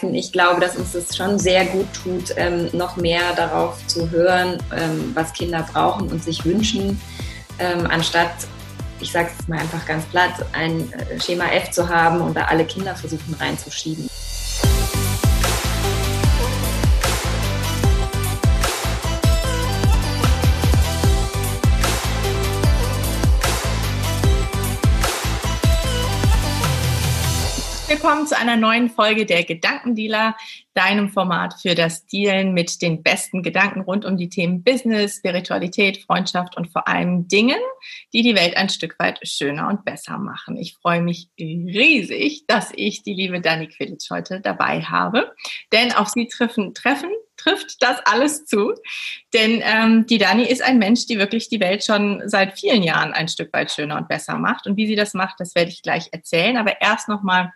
Ich glaube, dass uns das schon sehr gut tut, ähm, noch mehr darauf zu hören, ähm, was Kinder brauchen und sich wünschen, ähm, anstatt, ich sage es mal einfach ganz platt, ein äh, Schema F zu haben und da alle Kinder versuchen reinzuschieben. Willkommen zu einer neuen Folge der Gedankendealer, deinem Format für das Dealen mit den besten Gedanken rund um die Themen Business, Spiritualität, Freundschaft und vor allem Dingen, die die Welt ein Stück weit schöner und besser machen. Ich freue mich riesig, dass ich die liebe Dani Quilic heute dabei habe, denn auf sie treffen, treffen trifft das alles zu. Denn ähm, die Dani ist ein Mensch, die wirklich die Welt schon seit vielen Jahren ein Stück weit schöner und besser macht. Und wie sie das macht, das werde ich gleich erzählen. Aber erst nochmal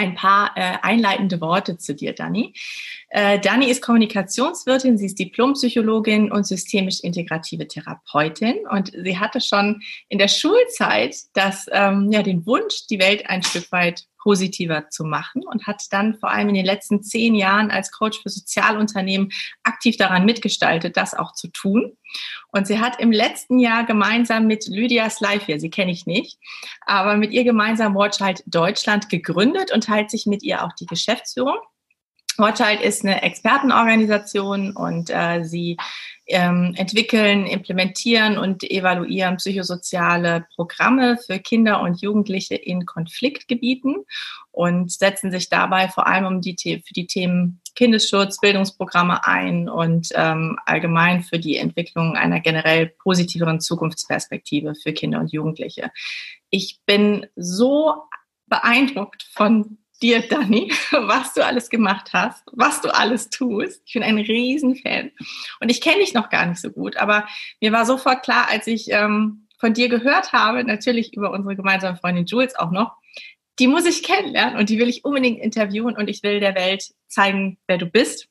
ein paar äh, einleitende Worte zu dir, Dani. Äh, Dani ist Kommunikationswirtin, sie ist Diplompsychologin und systemisch integrative Therapeutin. Und sie hatte schon in der Schulzeit das, ähm, ja, den Wunsch, die Welt ein Stück weit positiver zu machen und hat dann vor allem in den letzten zehn Jahren als Coach für Sozialunternehmen aktiv daran mitgestaltet, das auch zu tun. Und sie hat im letzten Jahr gemeinsam mit Lydia Slife, sie kenne ich nicht, aber mit ihr gemeinsam Watchhalt Deutschland gegründet und teilt sich mit ihr auch die Geschäftsführung. Watchhalt ist eine Expertenorganisation und äh, sie ähm, entwickeln, implementieren und evaluieren psychosoziale Programme für Kinder und Jugendliche in Konfliktgebieten und setzen sich dabei vor allem um die, für die Themen Kindesschutz, Bildungsprogramme ein und ähm, allgemein für die Entwicklung einer generell positiveren Zukunftsperspektive für Kinder und Jugendliche. Ich bin so beeindruckt von dir, Dani, was du alles gemacht hast, was du alles tust. Ich bin ein Riesenfan. Und ich kenne dich noch gar nicht so gut, aber mir war sofort klar, als ich ähm, von dir gehört habe, natürlich über unsere gemeinsame Freundin Jules auch noch, die muss ich kennenlernen und die will ich unbedingt interviewen und ich will der Welt zeigen, wer du bist.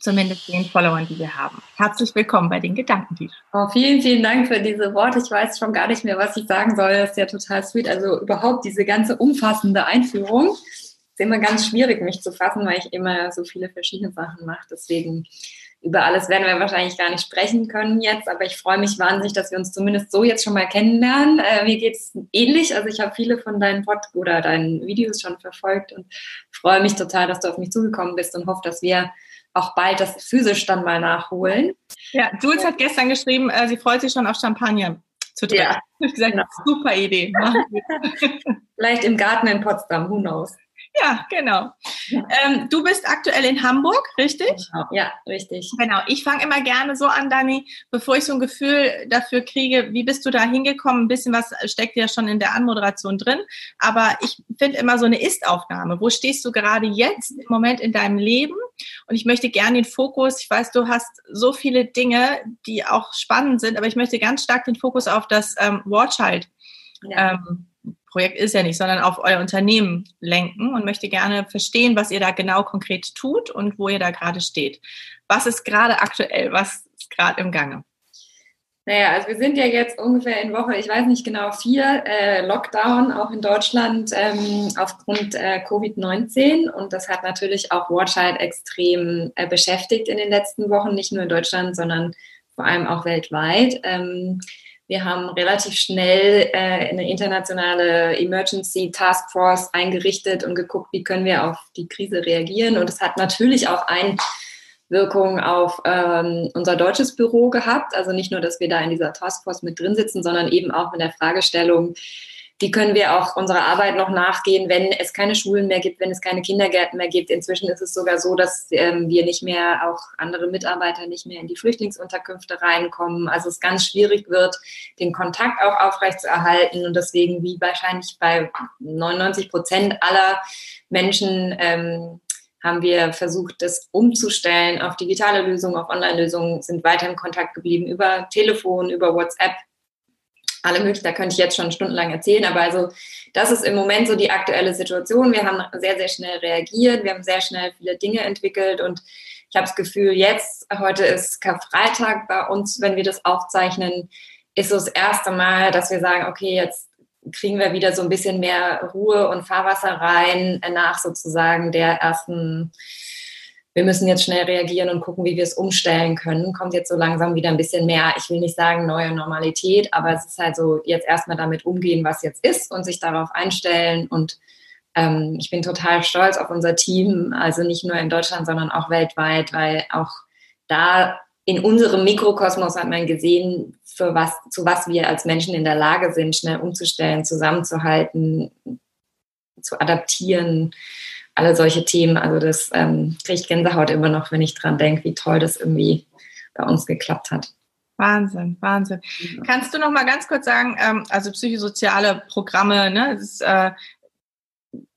Zumindest den Followern, die wir haben. Herzlich willkommen bei den Gedanken. Oh, vielen, vielen Dank für diese Worte. Ich weiß schon gar nicht mehr, was ich sagen soll. Das ist ja total sweet. Also überhaupt diese ganze umfassende Einführung ist immer ganz schwierig, mich zu fassen, weil ich immer so viele verschiedene Sachen mache. Deswegen über alles werden wir wahrscheinlich gar nicht sprechen können jetzt, aber ich freue mich wahnsinnig, dass wir uns zumindest so jetzt schon mal kennenlernen. Äh, mir geht es ähnlich, also ich habe viele von deinen Pod oder deinen Videos schon verfolgt und freue mich total, dass du auf mich zugekommen bist und hoffe, dass wir auch bald das physisch dann mal nachholen. Ja, Jules hat gestern geschrieben, äh, sie freut sich schon auf Champagner zu trinken. Ja, ich gesagt, genau. super Idee. Vielleicht im Garten in Potsdam, who knows. Ja, genau. Ähm, du bist aktuell in Hamburg, richtig? Genau. Ja, richtig. Genau. Ich fange immer gerne so an, Dani, bevor ich so ein Gefühl dafür kriege, wie bist du da hingekommen? Ein bisschen was steckt ja schon in der Anmoderation drin. Aber ich finde immer so eine Ist-Aufnahme. Wo stehst du gerade jetzt im Moment in deinem Leben? Und ich möchte gerne den Fokus, ich weiß, du hast so viele Dinge, die auch spannend sind, aber ich möchte ganz stark den Fokus auf das ähm, Watchhalt ja. ähm, Projekt ist ja nicht, sondern auf euer Unternehmen lenken und möchte gerne verstehen, was ihr da genau konkret tut und wo ihr da gerade steht. Was ist gerade aktuell? Was ist gerade im Gange? Naja, also wir sind ja jetzt ungefähr in Woche, ich weiß nicht genau, vier äh, Lockdown, auch in Deutschland ähm, aufgrund äh, Covid-19. Und das hat natürlich auch Watchheit extrem äh, beschäftigt in den letzten Wochen, nicht nur in Deutschland, sondern vor allem auch weltweit. Ähm, wir haben relativ schnell äh, eine internationale Emergency Task Force eingerichtet und geguckt, wie können wir auf die Krise reagieren. Und es hat natürlich auch Einwirkungen auf ähm, unser deutsches Büro gehabt. Also nicht nur, dass wir da in dieser Task Force mit drin sitzen, sondern eben auch mit der Fragestellung, wie können wir auch unserer Arbeit noch nachgehen, wenn es keine Schulen mehr gibt, wenn es keine Kindergärten mehr gibt. Inzwischen ist es sogar so, dass ähm, wir nicht mehr, auch andere Mitarbeiter nicht mehr in die Flüchtlingsunterkünfte reinkommen. Also es ganz schwierig wird, den Kontakt auch aufrechtzuerhalten. Und deswegen, wie wahrscheinlich bei 99 Prozent aller Menschen, ähm, haben wir versucht, das umzustellen auf digitale Lösungen, auf Online-Lösungen, sind weiter in Kontakt geblieben über Telefon, über WhatsApp, alle möglichen, da könnte ich jetzt schon stundenlang erzählen, aber also das ist im Moment so die aktuelle Situation. Wir haben sehr, sehr schnell reagiert, wir haben sehr schnell viele Dinge entwickelt und ich habe das Gefühl, jetzt, heute ist Karfreitag bei uns, wenn wir das aufzeichnen, ist so das erste Mal, dass wir sagen, okay, jetzt kriegen wir wieder so ein bisschen mehr Ruhe und Fahrwasser rein nach sozusagen der ersten wir müssen jetzt schnell reagieren und gucken, wie wir es umstellen können. Kommt jetzt so langsam wieder ein bisschen mehr, ich will nicht sagen neue Normalität, aber es ist halt so, jetzt erstmal damit umgehen, was jetzt ist und sich darauf einstellen. Und ähm, ich bin total stolz auf unser Team, also nicht nur in Deutschland, sondern auch weltweit, weil auch da in unserem Mikrokosmos hat man gesehen, für was, zu was wir als Menschen in der Lage sind, schnell umzustellen, zusammenzuhalten, zu adaptieren alle solche Themen. Also das ähm, kriege ich Gänsehaut immer noch, wenn ich dran denke, wie toll das irgendwie bei uns geklappt hat. Wahnsinn, Wahnsinn. Ja. Kannst du noch mal ganz kurz sagen, ähm, also psychosoziale Programme, ne, ist, äh,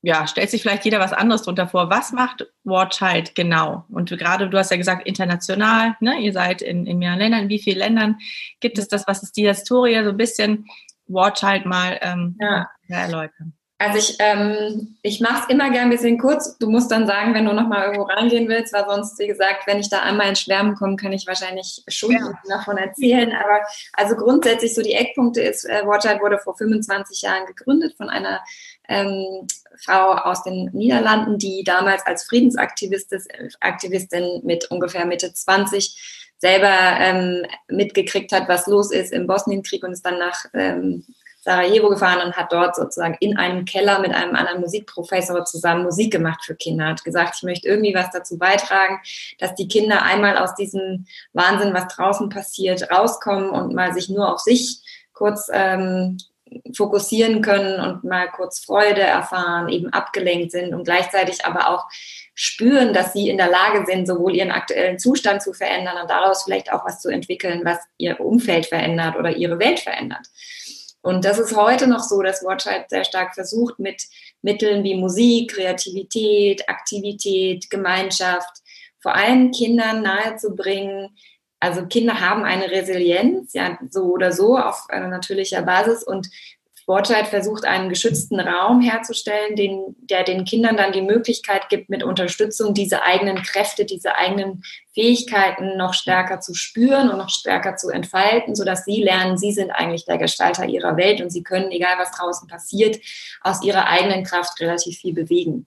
ja, stellt sich vielleicht jeder was anderes drunter vor. Was macht Warchild genau? Und gerade, du hast ja gesagt, international, ne? ihr seid in, in mehreren Ländern. In wie vielen Ländern gibt es das? Was ist die Historie? So ein bisschen Warchild mal ähm, ja. erläutern. Also ich, ähm, ich mache es immer gern ein bisschen kurz. Du musst dann sagen, wenn du nochmal irgendwo reingehen willst, weil sonst, wie gesagt, wenn ich da einmal ins Schwärmen komme, kann ich wahrscheinlich schon ja. davon erzählen. Aber also grundsätzlich so die Eckpunkte ist, äh, Watchheit wurde vor 25 Jahren gegründet von einer ähm, Frau aus den Niederlanden, die damals als Friedensaktivistin Aktivistin mit ungefähr Mitte 20 selber ähm, mitgekriegt hat, was los ist im Bosnienkrieg und ist dann nach ähm, Sarajevo gefahren und hat dort sozusagen in einem Keller mit einem anderen Musikprofessor zusammen Musik gemacht für Kinder. Hat gesagt, ich möchte irgendwie was dazu beitragen, dass die Kinder einmal aus diesem Wahnsinn, was draußen passiert, rauskommen und mal sich nur auf sich kurz ähm, fokussieren können und mal kurz Freude erfahren, eben abgelenkt sind und gleichzeitig aber auch spüren, dass sie in der Lage sind, sowohl ihren aktuellen Zustand zu verändern und daraus vielleicht auch was zu entwickeln, was ihr Umfeld verändert oder ihre Welt verändert. Und das ist heute noch so, dass Watchheit sehr stark versucht, mit Mitteln wie Musik, Kreativität, Aktivität, Gemeinschaft, vor allem Kindern nahezubringen. Also Kinder haben eine Resilienz, ja, so oder so auf natürlicher Basis und Sportscheid versucht, einen geschützten Raum herzustellen, den, der den Kindern dann die Möglichkeit gibt, mit Unterstützung diese eigenen Kräfte, diese eigenen Fähigkeiten noch stärker zu spüren und noch stärker zu entfalten, sodass sie lernen, sie sind eigentlich der Gestalter ihrer Welt und sie können, egal was draußen passiert, aus ihrer eigenen Kraft relativ viel bewegen.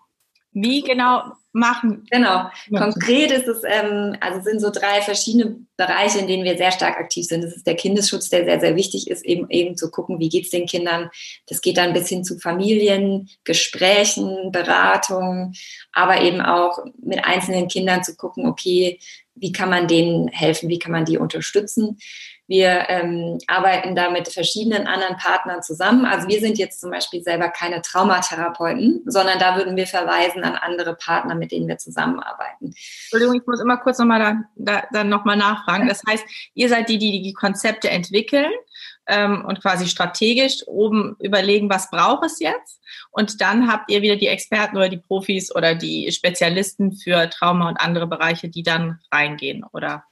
Wie genau machen? Genau. Konkret ist es, ähm, also sind so drei verschiedene Bereiche, in denen wir sehr stark aktiv sind. Das ist der Kindesschutz, der sehr, sehr wichtig ist, eben, eben zu gucken, wie geht es den Kindern. Das geht dann bis hin zu Familien, Gesprächen, Beratung, aber eben auch mit einzelnen Kindern zu gucken, okay, wie kann man denen helfen, wie kann man die unterstützen. Wir ähm, arbeiten da mit verschiedenen anderen Partnern zusammen. Also wir sind jetzt zum Beispiel selber keine Traumatherapeuten, sondern da würden wir verweisen an andere Partner, mit denen wir zusammenarbeiten. Entschuldigung, ich muss immer kurz nochmal da, da, dann nochmal nachfragen. Das heißt, ihr seid die, die die Konzepte entwickeln ähm, und quasi strategisch oben überlegen, was braucht es jetzt? Und dann habt ihr wieder die Experten oder die Profis oder die Spezialisten für Trauma und andere Bereiche, die dann reingehen, oder?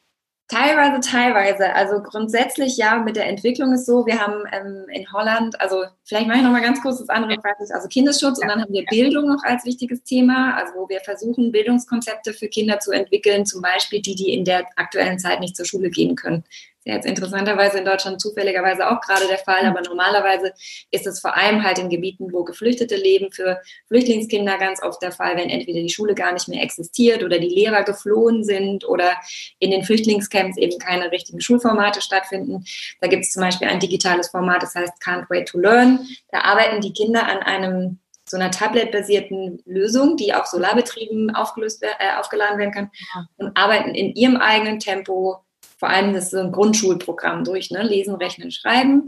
Teilweise, teilweise. Also grundsätzlich ja, mit der Entwicklung ist so, wir haben ähm, in Holland, also vielleicht mache ich noch mal ganz kurz das andere, also Kindesschutz und dann haben wir Bildung noch als wichtiges Thema, also wo wir versuchen, Bildungskonzepte für Kinder zu entwickeln, zum Beispiel die, die in der aktuellen Zeit nicht zur Schule gehen können ja jetzt interessanterweise in Deutschland zufälligerweise auch gerade der Fall, aber normalerweise ist es vor allem halt in Gebieten, wo Geflüchtete leben, für Flüchtlingskinder ganz oft der Fall, wenn entweder die Schule gar nicht mehr existiert oder die Lehrer geflohen sind oder in den Flüchtlingscamps eben keine richtigen Schulformate stattfinden. Da gibt es zum Beispiel ein digitales Format, das heißt Can't Wait to Learn. Da arbeiten die Kinder an einem so einer tablet-basierten Lösung, die auch solarbetrieben aufgelöst, äh, aufgeladen werden kann und arbeiten in ihrem eigenen Tempo vor allem das ist so ein Grundschulprogramm durch, ne? Lesen, Rechnen, Schreiben.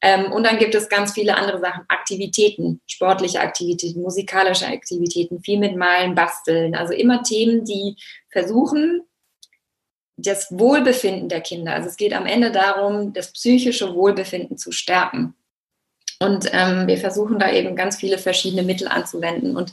Ähm, und dann gibt es ganz viele andere Sachen, Aktivitäten, sportliche Aktivitäten, musikalische Aktivitäten, viel mit Malen, Basteln. Also immer Themen, die versuchen, das Wohlbefinden der Kinder. Also es geht am Ende darum, das psychische Wohlbefinden zu stärken. Und ähm, wir versuchen da eben ganz viele verschiedene Mittel anzuwenden. Und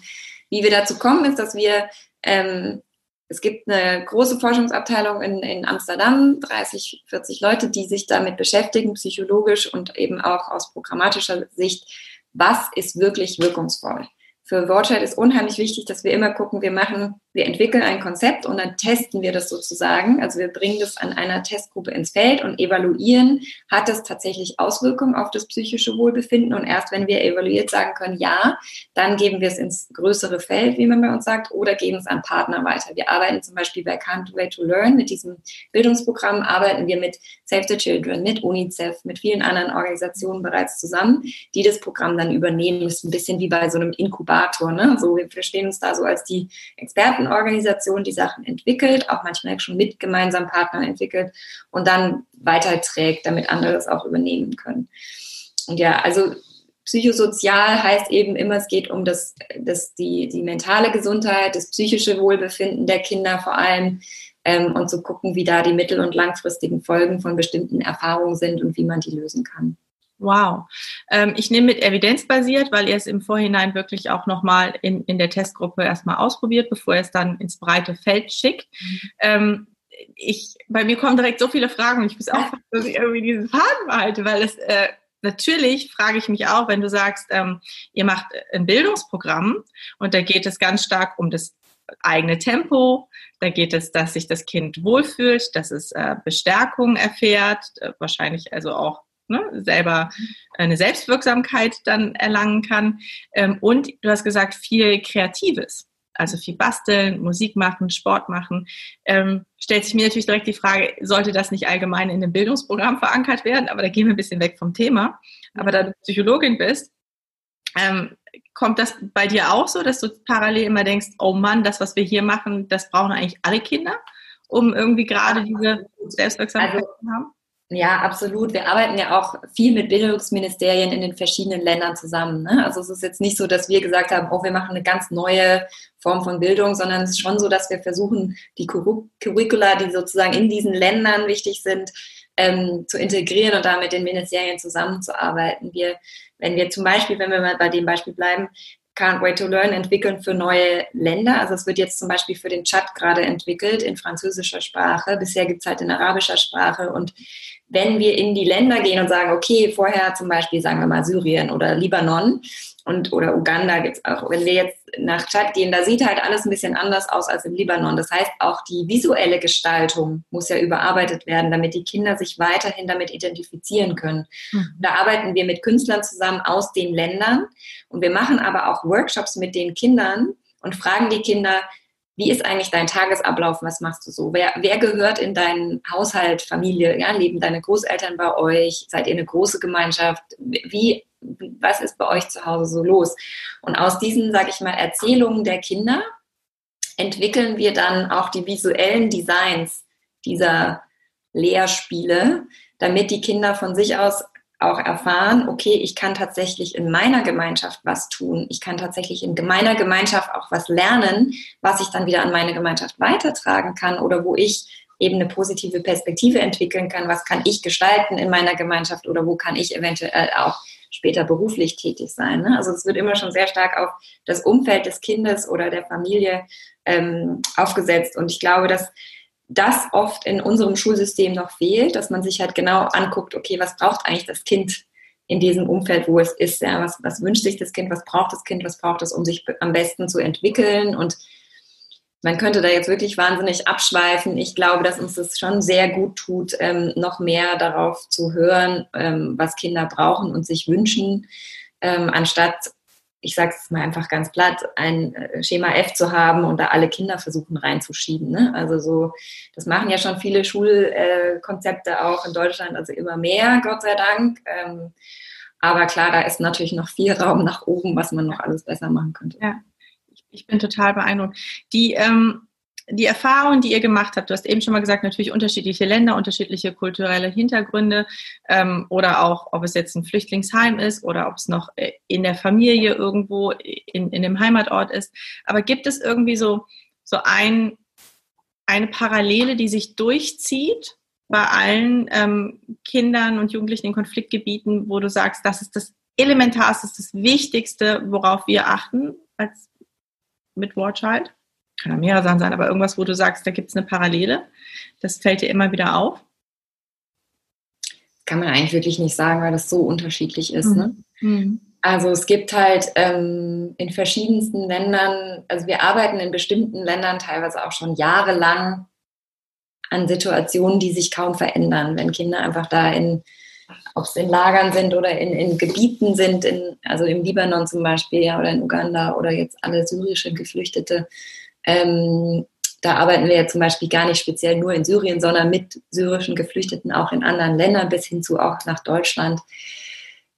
wie wir dazu kommen, ist, dass wir ähm, es gibt eine große Forschungsabteilung in, in Amsterdam, 30, 40 Leute, die sich damit beschäftigen, psychologisch und eben auch aus programmatischer Sicht, was ist wirklich wirkungsvoll. Für Wortschalt ist unheimlich wichtig, dass wir immer gucken, wir machen wir entwickeln ein Konzept und dann testen wir das sozusagen. Also wir bringen das an einer Testgruppe ins Feld und evaluieren, hat es tatsächlich Auswirkungen auf das psychische Wohlbefinden. Und erst wenn wir evaluiert sagen können, ja, dann geben wir es ins größere Feld, wie man bei uns sagt, oder geben es an Partner weiter. Wir arbeiten zum Beispiel bei Can't Wait to Learn. Mit diesem Bildungsprogramm arbeiten wir mit Save the Children, mit UNICEF, mit vielen anderen Organisationen bereits zusammen, die das Programm dann übernehmen. Das ist ein bisschen wie bei so einem Inkubator. Ne? So, wir verstehen uns da so als die Experten Expertenorganisation die Sachen entwickelt, auch manchmal schon mit gemeinsamen Partnern entwickelt und dann weiterträgt, damit andere es auch übernehmen können. Und ja, also psychosozial heißt eben immer, es geht um das, das, die, die mentale Gesundheit, das psychische Wohlbefinden der Kinder vor allem ähm, und zu gucken, wie da die mittel- und langfristigen Folgen von bestimmten Erfahrungen sind und wie man die lösen kann. Wow. Ähm, ich nehme mit evidenzbasiert, weil ihr es im Vorhinein wirklich auch nochmal in, in der Testgruppe erstmal ausprobiert, bevor ihr es dann ins breite Feld schickt. Mhm. Ähm, ich, bei mir kommen direkt so viele Fragen und ich muss auch, dass ich irgendwie diesen Faden behalte, weil es äh, natürlich frage ich mich auch, wenn du sagst, ähm, ihr macht ein Bildungsprogramm und da geht es ganz stark um das eigene Tempo, da geht es, dass sich das Kind wohlfühlt, dass es äh, Bestärkung erfährt, äh, wahrscheinlich also auch ne, selber eine Selbstwirksamkeit dann erlangen kann. Ähm, und du hast gesagt, viel Kreatives. Also viel basteln, Musik machen, Sport machen. Ähm, stellt sich mir natürlich direkt die Frage, sollte das nicht allgemein in einem Bildungsprogramm verankert werden? Aber da gehen wir ein bisschen weg vom Thema. Aber da du Psychologin bist, ähm, kommt das bei dir auch so, dass du parallel immer denkst, oh Mann, das, was wir hier machen, das brauchen eigentlich alle Kinder, um irgendwie gerade diese Selbstwirksamkeit also, zu haben? Ja, absolut. Wir arbeiten ja auch viel mit Bildungsministerien in den verschiedenen Ländern zusammen. Ne? Also es ist jetzt nicht so, dass wir gesagt haben, oh, wir machen eine ganz neue Form von Bildung, sondern es ist schon so, dass wir versuchen, die Curricula, die sozusagen in diesen Ländern wichtig sind, ähm, zu integrieren und da mit den Ministerien zusammenzuarbeiten. Wir, wenn wir zum Beispiel, wenn wir mal bei dem Beispiel bleiben, Can't Wait to Learn entwickeln für neue Länder. Also es wird jetzt zum Beispiel für den Tschad gerade entwickelt in französischer Sprache. Bisher gibt es halt in arabischer Sprache und wenn wir in die Länder gehen und sagen, okay, vorher zum Beispiel sagen wir mal Syrien oder Libanon und oder Uganda gibt es auch, wenn wir jetzt nach Tschad gehen, da sieht halt alles ein bisschen anders aus als im Libanon. Das heißt, auch die visuelle Gestaltung muss ja überarbeitet werden, damit die Kinder sich weiterhin damit identifizieren können. Mhm. Da arbeiten wir mit Künstlern zusammen aus den Ländern und wir machen aber auch Workshops mit den Kindern und fragen die Kinder, wie ist eigentlich dein Tagesablauf? Was machst du so? Wer, wer gehört in deinen Haushalt, Familie? Ja, leben deine Großeltern bei euch? Seid ihr eine große Gemeinschaft? Wie, was ist bei euch zu Hause so los? Und aus diesen, sage ich mal, Erzählungen der Kinder entwickeln wir dann auch die visuellen Designs dieser Lehrspiele, damit die Kinder von sich aus auch erfahren, okay, ich kann tatsächlich in meiner Gemeinschaft was tun. Ich kann tatsächlich in meiner Gemeinschaft auch was lernen, was ich dann wieder an meine Gemeinschaft weitertragen kann oder wo ich eben eine positive Perspektive entwickeln kann. Was kann ich gestalten in meiner Gemeinschaft oder wo kann ich eventuell auch später beruflich tätig sein. Ne? Also es wird immer schon sehr stark auf das Umfeld des Kindes oder der Familie ähm, aufgesetzt. Und ich glaube, dass das oft in unserem Schulsystem noch fehlt, dass man sich halt genau anguckt, okay, was braucht eigentlich das Kind in diesem Umfeld, wo es ist? Ja, was, was wünscht sich das Kind? Was braucht das Kind? Was braucht es, um sich am besten zu entwickeln? Und man könnte da jetzt wirklich wahnsinnig abschweifen. Ich glaube, dass uns das schon sehr gut tut, ähm, noch mehr darauf zu hören, ähm, was Kinder brauchen und sich wünschen, ähm, anstatt ich sage es mal einfach ganz platt, ein äh, Schema F zu haben und da alle Kinder versuchen reinzuschieben. Ne? Also so, das machen ja schon viele Schulkonzepte äh, auch in Deutschland, also immer mehr, Gott sei Dank. Ähm, aber klar, da ist natürlich noch viel Raum nach oben, was man noch alles besser machen könnte. Ja, ich, bin total beeindruckt. Die ähm, die Erfahrung, die ihr gemacht habt, du hast eben schon mal gesagt, natürlich unterschiedliche Länder, unterschiedliche kulturelle Hintergründe ähm, oder auch, ob es jetzt ein Flüchtlingsheim ist oder ob es noch äh, in der Familie irgendwo in, in dem Heimatort ist. Aber gibt es irgendwie so, so ein, eine Parallele, die sich durchzieht bei allen ähm, Kindern und Jugendlichen in Konfliktgebieten, wo du sagst, das ist das Elementarste, das Wichtigste, worauf wir achten als mit Warchild? kann ja mehrere Sachen sein, aber irgendwas, wo du sagst, da gibt es eine Parallele, das fällt dir immer wieder auf? Kann man eigentlich wirklich nicht sagen, weil das so unterschiedlich ist. Ne? Mhm. Ne? Also es gibt halt ähm, in verschiedensten Ländern, also wir arbeiten in bestimmten Ländern teilweise auch schon jahrelang an Situationen, die sich kaum verändern, wenn Kinder einfach da in, ob es in Lagern sind oder in, in Gebieten sind, in, also im Libanon zum Beispiel ja, oder in Uganda oder jetzt alle syrische Geflüchtete. Ähm, da arbeiten wir ja zum Beispiel gar nicht speziell nur in Syrien, sondern mit syrischen Geflüchteten auch in anderen Ländern bis hin zu auch nach Deutschland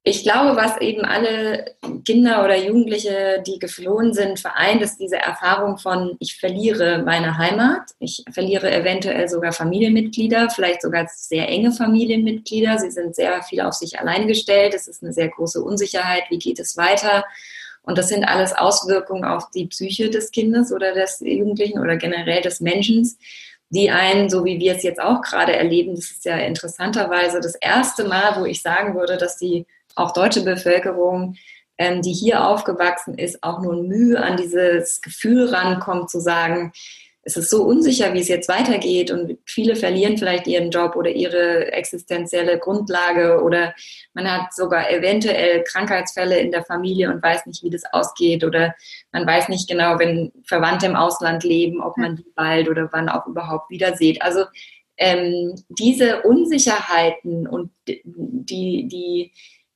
ich glaube, was eben alle Kinder oder Jugendliche, die geflohen sind, vereint, ist diese Erfahrung von, ich verliere meine Heimat, ich verliere eventuell sogar Familienmitglieder, vielleicht sogar sehr enge Familienmitglieder. Sie sind sehr viel auf sich allein gestellt. Es ist eine sehr große Unsicherheit. Wie geht es weiter? Und das sind alles Auswirkungen auf die Psyche des Kindes oder des Jugendlichen oder generell des Menschen, die einen, so wie wir es jetzt auch gerade erleben, das ist ja interessanterweise das erste Mal, wo ich sagen würde, dass die auch deutsche Bevölkerung, ähm, die hier aufgewachsen ist, auch nur Mühe an dieses Gefühl rankommt, zu sagen, es ist so unsicher, wie es jetzt weitergeht und viele verlieren vielleicht ihren Job oder ihre existenzielle Grundlage oder man hat sogar eventuell Krankheitsfälle in der Familie und weiß nicht, wie das ausgeht oder man weiß nicht genau, wenn Verwandte im Ausland leben, ob man die bald oder wann auch überhaupt wieder sieht. Also ähm, diese Unsicherheiten und die, die,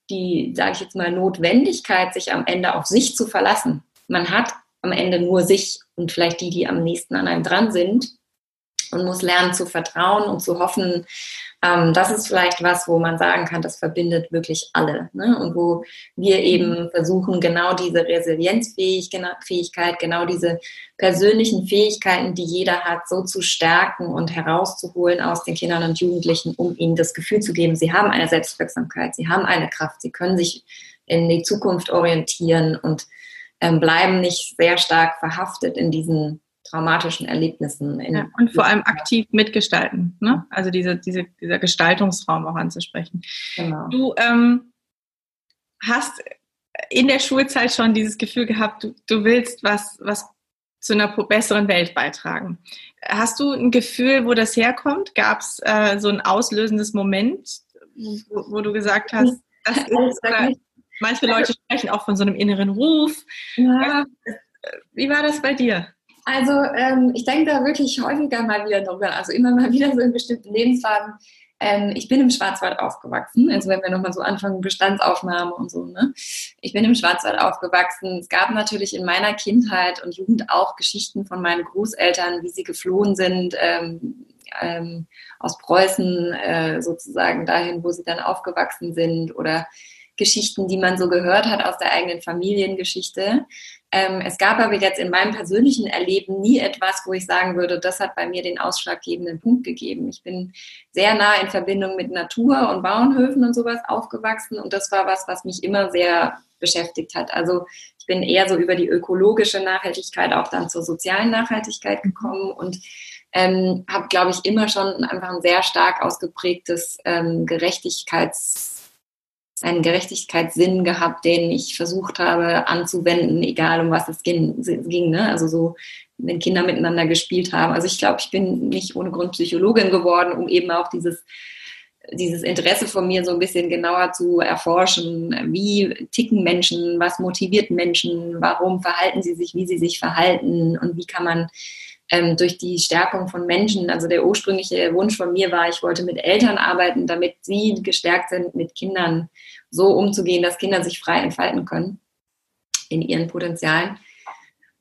die, sage ich jetzt mal, Notwendigkeit, sich am Ende auf sich zu verlassen. Man hat am Ende nur sich und vielleicht die, die am nächsten an einem dran sind und muss lernen zu vertrauen und zu hoffen, ähm, das ist vielleicht was, wo man sagen kann, das verbindet wirklich alle. Ne? Und wo wir eben versuchen, genau diese Resilienzfähigkeit, genau diese persönlichen Fähigkeiten, die jeder hat, so zu stärken und herauszuholen aus den Kindern und Jugendlichen, um ihnen das Gefühl zu geben, sie haben eine Selbstwirksamkeit, sie haben eine Kraft, sie können sich in die Zukunft orientieren und ähm, bleiben nicht sehr stark verhaftet in diesen traumatischen Erlebnissen. Ja, und vor allem aktiv mitgestalten, ne? also diese, diese, dieser Gestaltungsraum auch anzusprechen. Genau. Du ähm, hast in der Schulzeit schon dieses Gefühl gehabt, du, du willst was, was zu einer besseren Welt beitragen. Hast du ein Gefühl, wo das herkommt? Gab es äh, so ein auslösendes Moment, wo, wo du gesagt hast, das ist, manche Leute sprechen auch von so einem inneren Ruf. Ja. Wie war das bei dir? Also ähm, ich denke da wirklich häufiger mal wieder drüber, also immer mal wieder so in bestimmten Lebensphasen. Ähm, ich bin im Schwarzwald aufgewachsen, also wenn wir nochmal so anfangen, Bestandsaufnahme und so. Ne? Ich bin im Schwarzwald aufgewachsen. Es gab natürlich in meiner Kindheit und Jugend auch Geschichten von meinen Großeltern, wie sie geflohen sind ähm, ähm, aus Preußen äh, sozusagen dahin, wo sie dann aufgewachsen sind oder Geschichten, die man so gehört hat aus der eigenen Familiengeschichte. Ähm, es gab aber jetzt in meinem persönlichen Erleben nie etwas, wo ich sagen würde, das hat bei mir den ausschlaggebenden Punkt gegeben. Ich bin sehr nah in Verbindung mit Natur und Bauernhöfen und sowas aufgewachsen und das war was, was mich immer sehr beschäftigt hat. Also ich bin eher so über die ökologische Nachhaltigkeit auch dann zur sozialen Nachhaltigkeit gekommen und ähm, habe, glaube ich, immer schon einfach ein sehr stark ausgeprägtes ähm, Gerechtigkeits einen Gerechtigkeitssinn gehabt, den ich versucht habe anzuwenden, egal um was es ging. ne? Also so, wenn Kinder miteinander gespielt haben. Also ich glaube, ich bin nicht ohne Grund Psychologin geworden, um eben auch dieses dieses Interesse von mir so ein bisschen genauer zu erforschen. Wie ticken Menschen? Was motiviert Menschen? Warum verhalten sie sich, wie sie sich verhalten? Und wie kann man ähm, durch die Stärkung von Menschen, also der ursprüngliche Wunsch von mir war, ich wollte mit Eltern arbeiten, damit sie gestärkt sind, mit Kindern so umzugehen, dass Kinder sich frei entfalten können in ihren Potenzialen.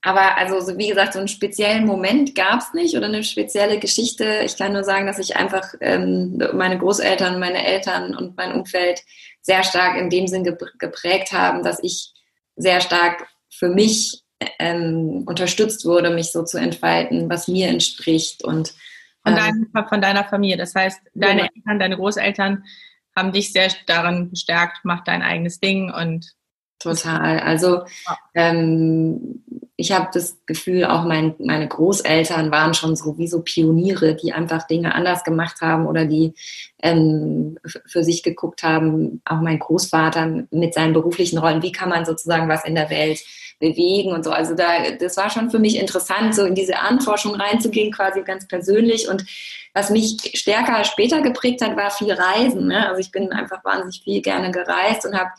Aber also, wie gesagt, so einen speziellen Moment gab es nicht oder eine spezielle Geschichte. Ich kann nur sagen, dass ich einfach ähm, meine Großeltern, meine Eltern und mein Umfeld sehr stark in dem Sinn geprägt haben, dass ich sehr stark für mich ähm, unterstützt wurde, mich so zu entfalten, was mir entspricht. Und, von, dein, ähm, von deiner Familie. Das heißt, deine ja. Eltern, deine Großeltern haben dich sehr daran bestärkt, mach dein eigenes Ding und Total. Also ähm, ich habe das Gefühl, auch mein, meine Großeltern waren schon so wie so Pioniere, die einfach Dinge anders gemacht haben oder die ähm, für sich geguckt haben. Auch mein Großvater mit seinen beruflichen Rollen, wie kann man sozusagen was in der Welt bewegen und so. Also da, das war schon für mich interessant, so in diese Anforschung reinzugehen, quasi ganz persönlich. Und was mich stärker später geprägt hat, war viel Reisen. Ne? Also ich bin einfach wahnsinnig viel gerne gereist und habe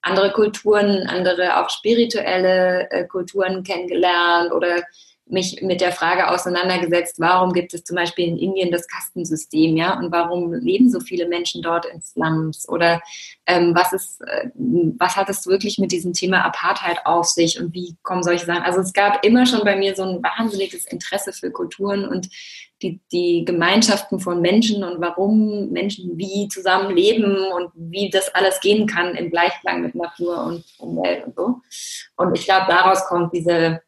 andere Kulturen, andere auch spirituelle äh, Kulturen kennengelernt oder mich mit der Frage auseinandergesetzt, warum gibt es zum Beispiel in Indien das Kastensystem, ja, und warum leben so viele Menschen dort in Slums oder ähm, was ist, äh, was hat es wirklich mit diesem Thema Apartheid auf sich und wie kommen solche Sachen? Also es gab immer schon bei mir so ein wahnsinniges Interesse für Kulturen und die, die Gemeinschaften von Menschen und warum Menschen wie zusammenleben und wie das alles gehen kann im Gleichklang mit Natur und Umwelt und so. Und ich glaube, daraus kommt diese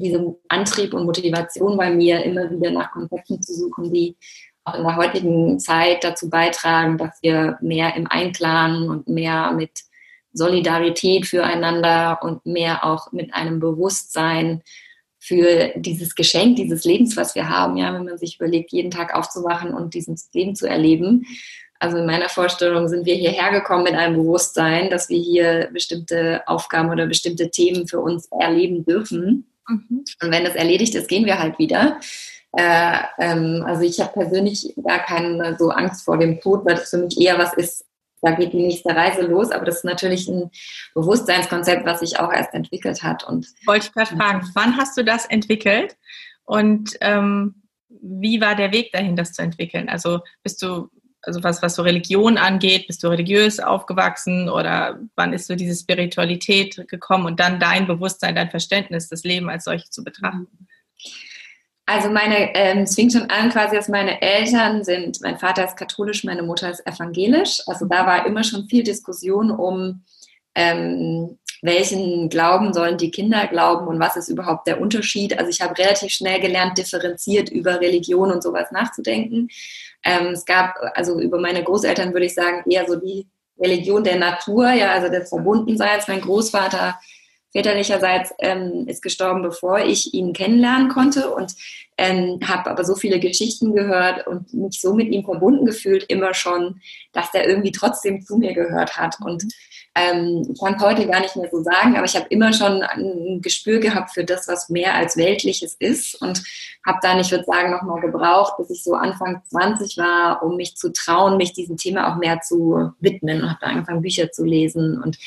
diese Antrieb und Motivation bei mir, immer wieder nach Konzepten zu suchen, die auch in der heutigen Zeit dazu beitragen, dass wir mehr im Einklang und mehr mit Solidarität füreinander und mehr auch mit einem Bewusstsein für dieses Geschenk, dieses Lebens, was wir haben, ja, wenn man sich überlegt, jeden Tag aufzuwachen und dieses Leben zu erleben. Also in meiner Vorstellung sind wir hierher gekommen mit einem Bewusstsein, dass wir hier bestimmte Aufgaben oder bestimmte Themen für uns erleben dürfen. Mhm. Und wenn das erledigt ist, gehen wir halt wieder. Äh, ähm, also ich habe persönlich gar keine so Angst vor dem Tod, weil das für mich eher was ist, da geht die nächste Reise los, aber das ist natürlich ein Bewusstseinskonzept, was sich auch erst entwickelt hat. Und wollte ich gerade fragen, wann hast du das entwickelt und ähm, wie war der Weg dahin, das zu entwickeln? Also bist du also was, was so Religion angeht, bist du religiös aufgewachsen oder wann ist so diese Spiritualität gekommen und dann dein Bewusstsein, dein Verständnis, das Leben als solches zu betrachten? Also meine, ähm, es fing schon an quasi, dass meine Eltern sind, mein Vater ist katholisch, meine Mutter ist evangelisch. Also da war immer schon viel Diskussion um, ähm, welchen Glauben sollen die Kinder glauben und was ist überhaupt der Unterschied. Also ich habe relativ schnell gelernt, differenziert über Religion und sowas nachzudenken. Ähm, es gab, also über meine Großeltern würde ich sagen, eher so die Religion der Natur, ja, also des Verbundenseins. Mein Großvater väterlicherseits ähm, ist gestorben, bevor ich ihn kennenlernen konnte und ähm, habe aber so viele Geschichten gehört und mich so mit ihm verbunden gefühlt immer schon, dass der irgendwie trotzdem zu mir gehört hat. Und ähm, ich kann es heute gar nicht mehr so sagen, aber ich habe immer schon ein Gespür gehabt für das, was mehr als Weltliches ist und habe dann, ich würde sagen, nochmal gebraucht, bis ich so Anfang 20 war, um mich zu trauen, mich diesem Thema auch mehr zu widmen und habe dann angefangen, Bücher zu lesen und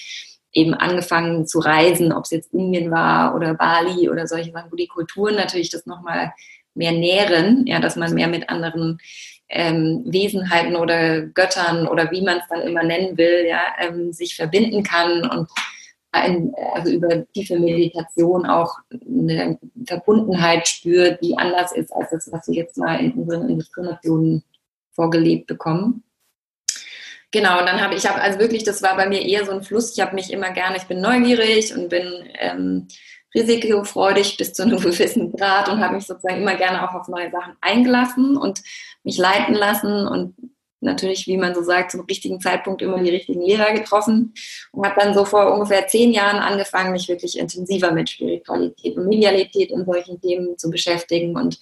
eben angefangen zu reisen, ob es jetzt Indien war oder Bali oder solche Sachen, wo die Kulturen natürlich das nochmal mehr nähren, ja, dass man mehr mit anderen ähm, Wesenheiten oder Göttern oder wie man es dann immer nennen will, ja, ähm, sich verbinden kann und ein, also über tiefe Meditation auch eine Verbundenheit spürt, die anders ist als das, was wir jetzt mal in unseren Industrienationen vorgelebt bekommen. Genau, und dann habe ich habe also wirklich, das war bei mir eher so ein Fluss. Ich habe mich immer gerne, ich bin neugierig und bin ähm, risikofreudig bis zu einem gewissen Grad und habe mich sozusagen immer gerne auch auf neue Sachen eingelassen und mich leiten lassen und natürlich, wie man so sagt, zum richtigen Zeitpunkt immer die richtigen Lehrer getroffen und habe dann so vor ungefähr zehn Jahren angefangen, mich wirklich intensiver mit Spiritualität und Medialität und solchen Themen zu beschäftigen und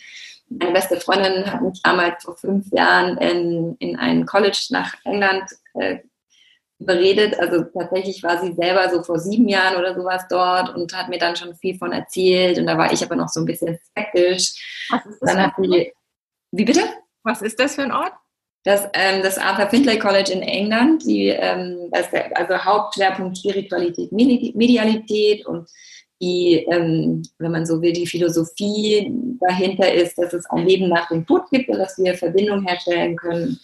meine beste Freundin hat mich damals vor fünf Jahren in, in ein College nach England äh, überredet. Also tatsächlich war sie selber so vor sieben Jahren oder sowas dort und hat mir dann schon viel von erzählt. Und da war ich aber noch so ein bisschen skeptisch. Dann hat sie, wie bitte? Was ist das für ein Ort? Das, ähm, das Arthur Findlay College in England, die, ähm, der, also Hauptschwerpunkt Spiritualität, Medialität und die, ähm, wenn man so will, die Philosophie dahinter ist, dass es ein Leben nach dem Tod gibt und dass wir Verbindung herstellen können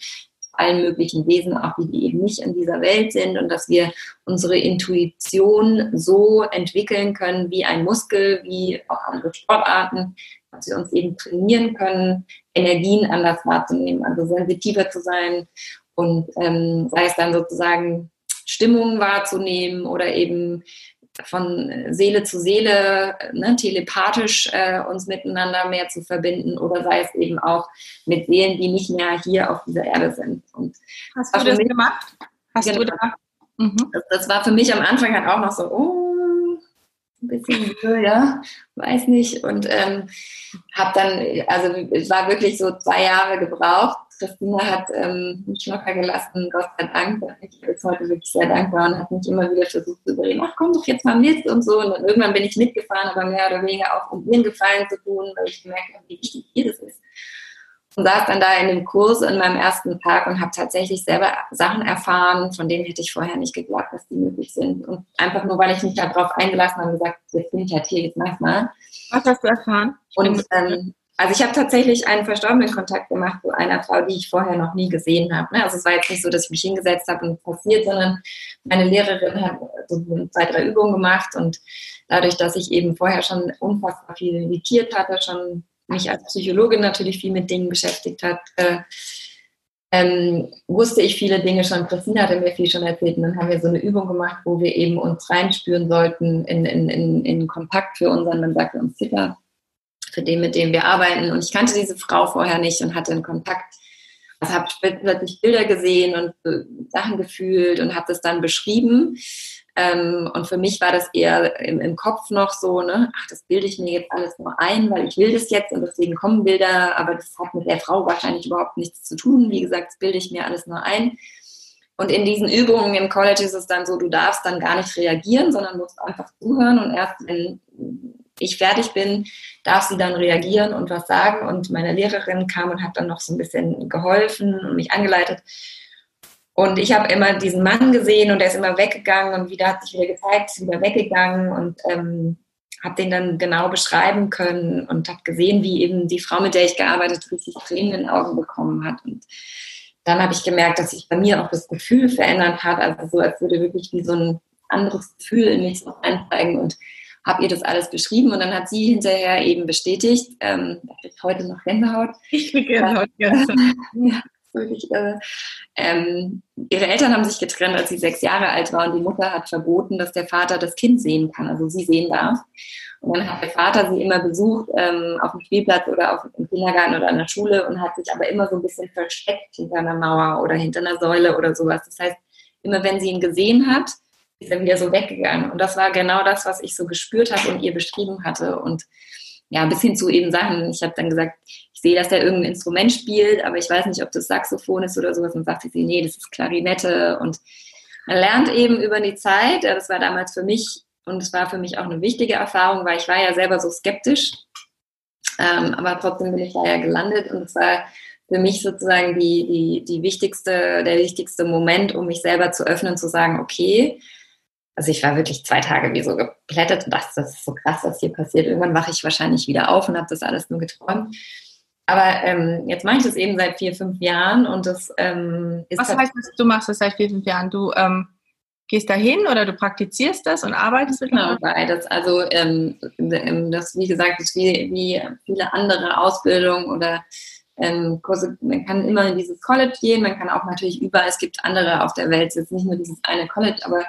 allen möglichen Wesen, auch die, die eben nicht in dieser Welt sind und dass wir unsere Intuition so entwickeln können wie ein Muskel, wie auch andere Sportarten, dass wir uns eben trainieren können, Energien anders wahrzunehmen, also sensitiver zu sein und ähm, sei es dann sozusagen Stimmungen wahrzunehmen oder eben von Seele zu Seele, ne, telepathisch äh, uns miteinander mehr zu verbinden oder sei es eben auch mit Seelen, die nicht mehr hier auf dieser Erde sind. Und Hast du das mich, gemacht? Hast genau, du da? Mhm. Das, das, war für mich am Anfang halt auch noch so, oh, ein bisschen, ja, weiß nicht. Und ähm, habe dann, also es war wirklich so zwei Jahre gebraucht, Christina hat ähm, mich locker gelassen, Gott sei Dank. Ich bin heute wirklich sehr dankbar und hat mich immer wieder versucht zu überreden, ach komm doch jetzt mal mit und so. Und dann irgendwann bin ich mitgefahren, aber mehr oder weniger auch um ihren Gefallen zu tun, weil ich gemerkt habe, wie wichtig ihr das ist. Und saß dann da in dem Kurs in meinem ersten Tag und habe tatsächlich selber Sachen erfahren, von denen hätte ich vorher nicht geglaubt, dass die möglich sind. Und einfach nur, weil ich mich darauf eingelassen habe und gesagt, jetzt bin ich halt hier, jetzt mach mal. Was hast du erfahren? Und ähm, also ich habe tatsächlich einen verstorbenen Kontakt gemacht zu einer Frau, die ich vorher noch nie gesehen habe. Ne? Also es war jetzt nicht so, dass ich mich hingesetzt habe und passiert, sondern meine Lehrerin hat so zwei, drei Übungen gemacht und dadurch, dass ich eben vorher schon unfassbar viel meditiert hatte, schon mich als Psychologin natürlich viel mit Dingen beschäftigt hat, äh, ähm, wusste ich viele Dinge schon. Christine hatte mir viel schon erzählt und dann haben wir so eine Übung gemacht, wo wir eben uns reinspüren sollten in, in, in, in Kontakt für unseren, dann sagt uns Zitter für den, mit dem wir arbeiten. Und ich kannte diese Frau vorher nicht und hatte einen Kontakt. Also habe plötzlich Bilder gesehen und äh, Sachen gefühlt und habe das dann beschrieben. Ähm, und für mich war das eher im, im, Kopf noch so, ne, ach, das bilde ich mir jetzt alles nur ein, weil ich will das jetzt und deswegen kommen Bilder, aber das hat mit der Frau wahrscheinlich überhaupt nichts zu tun. Wie gesagt, das bilde ich mir alles nur ein. Und in diesen Übungen im College ist es dann so, du darfst dann gar nicht reagieren, sondern musst einfach zuhören und erst wenn ich fertig bin, darf sie dann reagieren und was sagen. Und meine Lehrerin kam und hat dann noch so ein bisschen geholfen und mich angeleitet. Und ich habe immer diesen Mann gesehen und er ist immer weggegangen und wieder hat sich wieder gezeigt, ist wieder weggegangen und ähm, habe den dann genau beschreiben können und habe gesehen, wie eben die Frau, mit der ich gearbeitet habe, richtig Tränen in den Augen bekommen hat. Und dann habe ich gemerkt, dass sich bei mir auch das Gefühl verändert hat, also so, als würde wirklich wie so ein anderes Gefühl in mich so einsteigen und habe ihr das alles beschrieben und dann hat sie hinterher eben bestätigt, ähm, heute noch Gänsehaut. Ich kriege Gänsehaut, ja wirklich irre. Ähm, ihre Eltern haben sich getrennt, als sie sechs Jahre alt war und die Mutter hat verboten, dass der Vater das Kind sehen kann, also sie sehen darf. Und dann hat der Vater sie immer besucht ähm, auf dem Spielplatz oder auf, im Kindergarten oder an der Schule und hat sich aber immer so ein bisschen versteckt hinter einer Mauer oder hinter einer Säule oder sowas. Das heißt, immer wenn sie ihn gesehen hat, ist er wieder so weggegangen. Und das war genau das, was ich so gespürt habe und ihr beschrieben hatte. Und ja, bis hin zu eben Sachen. Ich habe dann gesagt, ich sehe, dass er irgendein Instrument spielt, aber ich weiß nicht, ob das Saxophon ist oder sowas. Und sagte sie, nee, das ist Klarinette. Und man lernt eben über die Zeit, das war damals für mich und es war für mich auch eine wichtige Erfahrung, weil ich war ja selber so skeptisch. Ähm, aber trotzdem bin ich da ja gelandet und es war für mich sozusagen die, die, die wichtigste, der wichtigste Moment, um mich selber zu öffnen, zu sagen, okay, also ich war wirklich zwei Tage wie so geplättet und dachte, das ist so krass, was hier passiert. Irgendwann wache ich wahrscheinlich wieder auf und habe das alles nur geträumt. Aber ähm, jetzt mache ich das eben seit vier, fünf Jahren und das ähm, ist. Was heißt das, du machst das seit vier, fünf Jahren? Du ähm, gehst da hin oder du praktizierst das und arbeitest mit Genau, beides. Also ähm, ähm, das, wie gesagt, ist wie, wie viele andere Ausbildungen oder ähm, Kurse, man kann immer in dieses College gehen, man kann auch natürlich überall, es gibt andere auf der Welt, es ist nicht nur dieses eine College, aber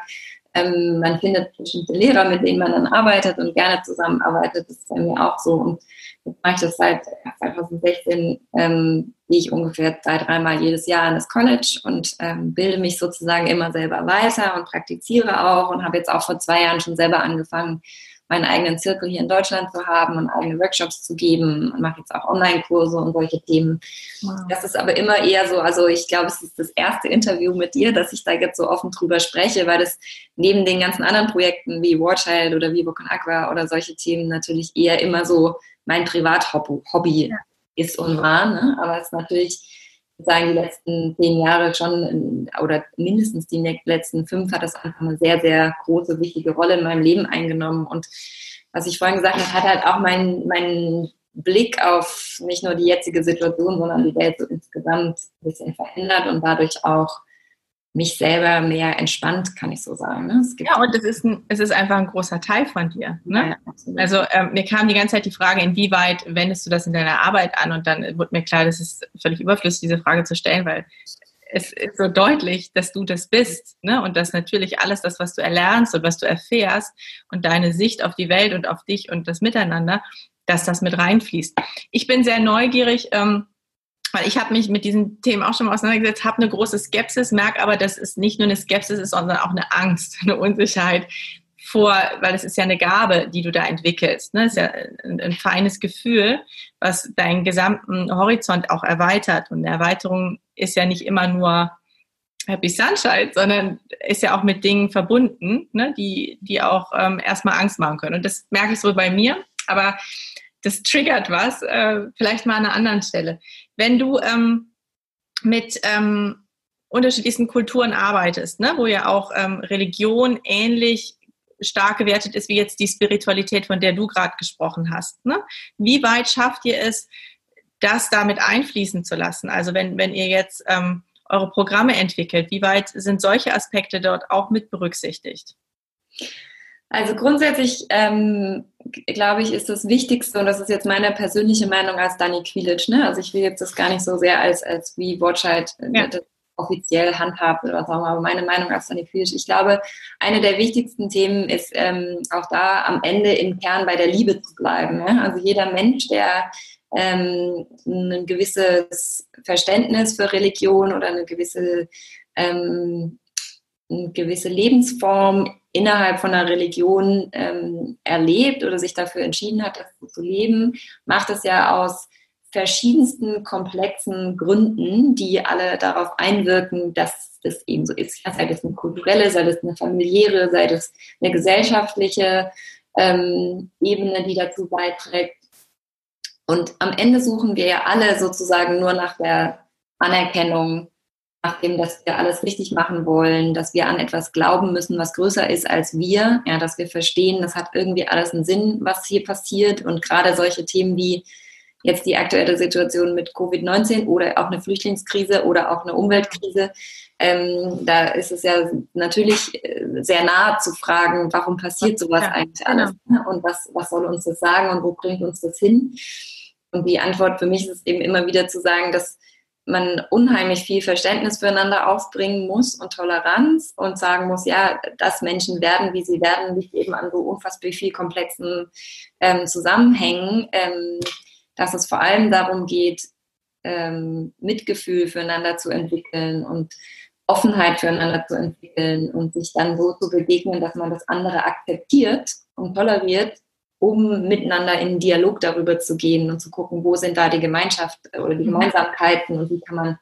ähm, man findet bestimmte Lehrer, mit denen man dann arbeitet und gerne zusammenarbeitet. Das ist bei mir auch so. Und jetzt mache ich das seit 2016, ähm, gehe ich ungefähr zwei, dreimal jedes Jahr in das College und ähm, bilde mich sozusagen immer selber weiter und praktiziere auch und habe jetzt auch vor zwei Jahren schon selber angefangen, meinen eigenen Zirkel hier in Deutschland zu haben und eigene Workshops zu geben und mache jetzt auch Online-Kurse und solche Themen. Wow. Das ist aber immer eher so, also ich glaube, es ist das erste Interview mit dir, dass ich da jetzt so offen drüber spreche, weil das neben den ganzen anderen Projekten wie Warchild oder Vivo Con Aqua oder solche Themen natürlich eher immer so mein Privathobby ja. ist und war. Ne? Aber es ist natürlich sagen, die letzten zehn Jahre schon oder mindestens die letzten fünf hat das einfach eine sehr, sehr große, wichtige Rolle in meinem Leben eingenommen. Und was ich vorhin gesagt habe, hat halt auch meinen mein Blick auf nicht nur die jetzige Situation, sondern die Welt so insgesamt ein bisschen verändert und dadurch auch mich selber mehr entspannt, kann ich so sagen. Ne? ja, und es ist, ein, es ist einfach ein großer Teil von dir. Ne? Ja, also ähm, mir kam die ganze Zeit die Frage, inwieweit wendest du das in deiner Arbeit an? Und dann wurde mir klar, das ist völlig überflüssig, diese Frage zu stellen, weil es ist so deutlich, dass du das bist. Ne? Und dass natürlich alles das, was du erlernst und was du erfährst und deine Sicht auf die Welt und auf dich und das Miteinander, dass das mit reinfließt. Ich bin sehr neugierig. Ähm, weil ich habe mich mit diesen Themen auch schon mal auseinandergesetzt, habe eine große Skepsis, merke aber, dass es nicht nur eine Skepsis ist, sondern auch eine Angst, eine Unsicherheit vor, weil es ist ja eine Gabe, die du da entwickelst. Ne? Es ist ja ein, ein, feines Gefühl, was deinen gesamten Horizont auch erweitert. Und eine Erweiterung ist ja nicht immer nur Happy Sunshine, sondern ist ja auch mit Dingen verbunden, ne? die, die auch ähm, erstmal Angst machen können. Und das merke ich so bei mir. Aber das triggert was, äh, vielleicht mal an einer anderen Stelle. Wenn du ähm, mit ähm, unterschiedlichsten Kulturen arbeitest, ne, wo ja auch ähm, Religion ähnlich stark gewertet ist wie jetzt die Spiritualität, von der du gerade gesprochen hast. Ne? Wie weit schafft ihr es, das damit einfließen zu lassen? Also wenn, wenn ihr jetzt ähm, eure Programme entwickelt, wie weit sind solche Aspekte dort auch mit berücksichtigt? Also grundsätzlich ähm, glaube ich, ist das Wichtigste, und das ist jetzt meine persönliche Meinung als Dani Quilic, ne? also ich will jetzt das gar nicht so sehr als, als wie Watchheit ja. offiziell handhabt oder was auch immer, aber meine Meinung als Dani Quilic, ich glaube, eine der wichtigsten Themen ist ähm, auch da am Ende im Kern bei der Liebe zu bleiben. Ne? Also jeder Mensch, der ähm, ein gewisses Verständnis für Religion oder eine gewisse, ähm, eine gewisse Lebensform innerhalb von einer Religion ähm, erlebt oder sich dafür entschieden hat, das zu leben, macht es ja aus verschiedensten komplexen Gründen, die alle darauf einwirken, dass das eben so ist. Sei das eine kulturelle, sei das eine familiäre, sei das eine gesellschaftliche ähm, Ebene, die dazu beiträgt. Und am Ende suchen wir ja alle sozusagen nur nach der Anerkennung nachdem, dass wir alles richtig machen wollen, dass wir an etwas glauben müssen, was größer ist als wir, ja, dass wir verstehen, das hat irgendwie alles einen Sinn, was hier passiert und gerade solche Themen wie jetzt die aktuelle Situation mit Covid-19 oder auch eine Flüchtlingskrise oder auch eine Umweltkrise, ähm, da ist es ja natürlich äh, sehr nah zu fragen, warum passiert sowas ja, eigentlich genau. alles ne? und was, was soll uns das sagen und wo bringt uns das hin? Und die Antwort für mich ist eben immer wieder zu sagen, dass man unheimlich viel Verständnis füreinander aufbringen muss und Toleranz und sagen muss, ja, dass Menschen werden, wie sie werden, liegt eben an so unfassbar viel komplexen ähm, Zusammenhängen, ähm, dass es vor allem darum geht, ähm, Mitgefühl füreinander zu entwickeln und Offenheit füreinander zu entwickeln und sich dann so zu begegnen, dass man das andere akzeptiert und toleriert um miteinander in Dialog darüber zu gehen und zu gucken, wo sind da die Gemeinschaft äh, oder die mhm. Gemeinsamkeiten und wie kann man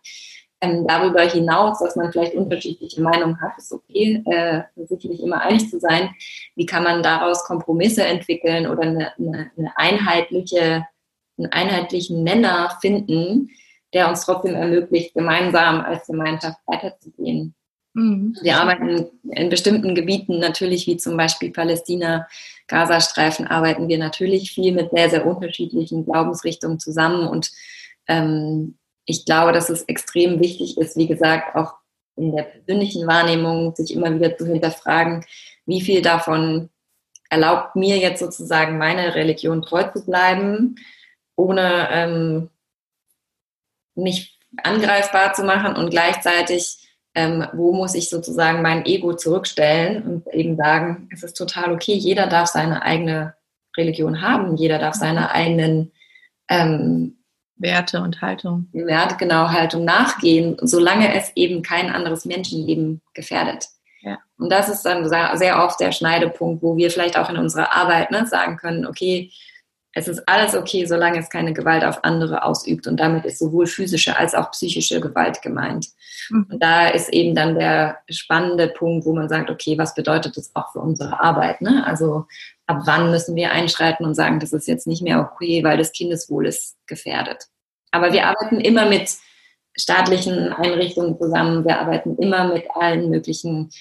ähm, darüber hinaus, dass man vielleicht unterschiedliche Meinungen hat, ist okay, äh, sich nicht immer einig zu sein. Wie kann man daraus Kompromisse entwickeln oder eine, eine, eine einheitliche, einen einheitlichen Nenner finden, der uns trotzdem ermöglicht, gemeinsam als Gemeinschaft weiterzugehen. Mhm. Wir arbeiten in bestimmten Gebieten natürlich, wie zum Beispiel Palästina, Gazastreifen, arbeiten wir natürlich viel mit sehr, sehr unterschiedlichen Glaubensrichtungen zusammen. Und ähm, ich glaube, dass es extrem wichtig ist, wie gesagt, auch in der persönlichen Wahrnehmung sich immer wieder zu hinterfragen, wie viel davon erlaubt mir jetzt sozusagen meine Religion treu zu bleiben, ohne ähm, mich angreifbar zu machen und gleichzeitig ähm, wo muss ich sozusagen mein Ego zurückstellen und eben sagen, es ist total okay, jeder darf seine eigene Religion haben, jeder darf seine eigenen ähm, Werte und Haltung. Werte, genau, Haltung nachgehen, solange es eben kein anderes Menschenleben gefährdet. Ja. Und das ist dann sehr oft der Schneidepunkt, wo wir vielleicht auch in unserer Arbeit ne, sagen können, okay, es ist alles okay, solange es keine Gewalt auf andere ausübt. Und damit ist sowohl physische als auch psychische Gewalt gemeint. Mhm. Und da ist eben dann der spannende Punkt, wo man sagt, okay, was bedeutet das auch für unsere Arbeit? Ne? Also ab wann müssen wir einschreiten und sagen, das ist jetzt nicht mehr okay, weil das Kindeswohl ist gefährdet. Aber wir arbeiten immer mit staatlichen Einrichtungen zusammen. Wir arbeiten immer mit allen möglichen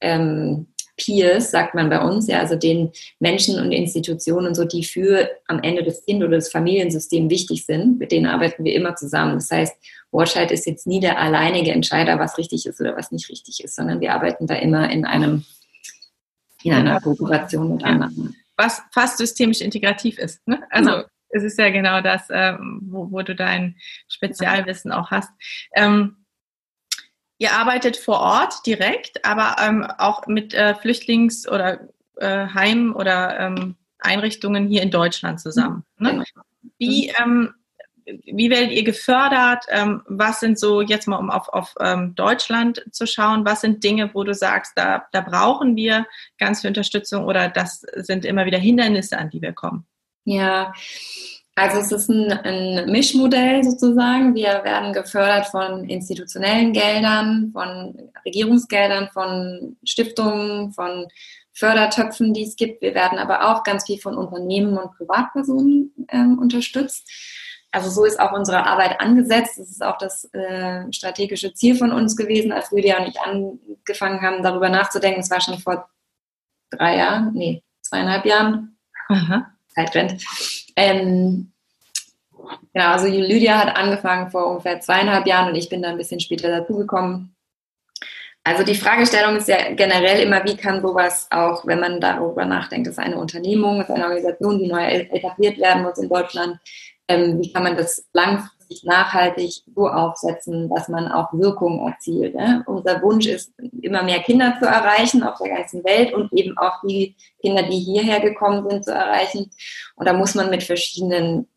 ähm, Peers, sagt man bei uns, ja, also den Menschen und Institutionen so, die für am Ende das Kind oder das Familiensystem wichtig sind, mit denen arbeiten wir immer zusammen. Das heißt, Watchheit ist jetzt nie der alleinige Entscheider, was richtig ist oder was nicht richtig ist, sondern wir arbeiten da immer in einem, in einer Kooperation mit anderen. Was fast systemisch integrativ ist. Ne? Also ja. es ist ja genau das, ähm, wo, wo, du dein Spezialwissen auch hast. Ähm, Ihr arbeitet vor Ort direkt, aber ähm, auch mit äh, Flüchtlings- oder äh, Heim- oder ähm, Einrichtungen hier in Deutschland zusammen. Ne? Wie, ähm, wie werdet ihr gefördert? Ähm, was sind so, jetzt mal um auf, auf ähm, Deutschland zu schauen, was sind Dinge, wo du sagst, da, da brauchen wir ganz viel Unterstützung oder das sind immer wieder Hindernisse, an die wir kommen? Ja, also es ist ein, ein, Mischmodell sozusagen. Wir werden gefördert von institutionellen Geldern, von Regierungsgeldern, von Stiftungen, von Fördertöpfen, die es gibt. Wir werden aber auch ganz viel von Unternehmen und Privatpersonen ähm, unterstützt. Also so ist auch unsere Arbeit angesetzt. Das ist auch das äh, strategische Ziel von uns gewesen, als Lydia und ich angefangen haben, darüber nachzudenken. Es war schon vor drei Jahren, nee, zweieinhalb Jahren. Aha. Zeit rennt. Ähm, genau, also Lydia hat angefangen vor ungefähr zweieinhalb Jahren und ich bin da ein bisschen später dazugekommen. Also die Fragestellung ist ja generell immer, wie kann sowas auch, wenn man darüber nachdenkt, ist eine Unternehmung, ist eine Organisation, die neu etabliert werden muss in Deutschland, ähm, wie kann man das langfristig nachhaltig so aufsetzen, dass man auch Wirkung erzielt. Ne? Unser Wunsch ist, immer mehr Kinder zu erreichen auf der ganzen Welt und eben auch die Kinder, die hierher gekommen sind, zu erreichen. Und da muss man mit verschiedenen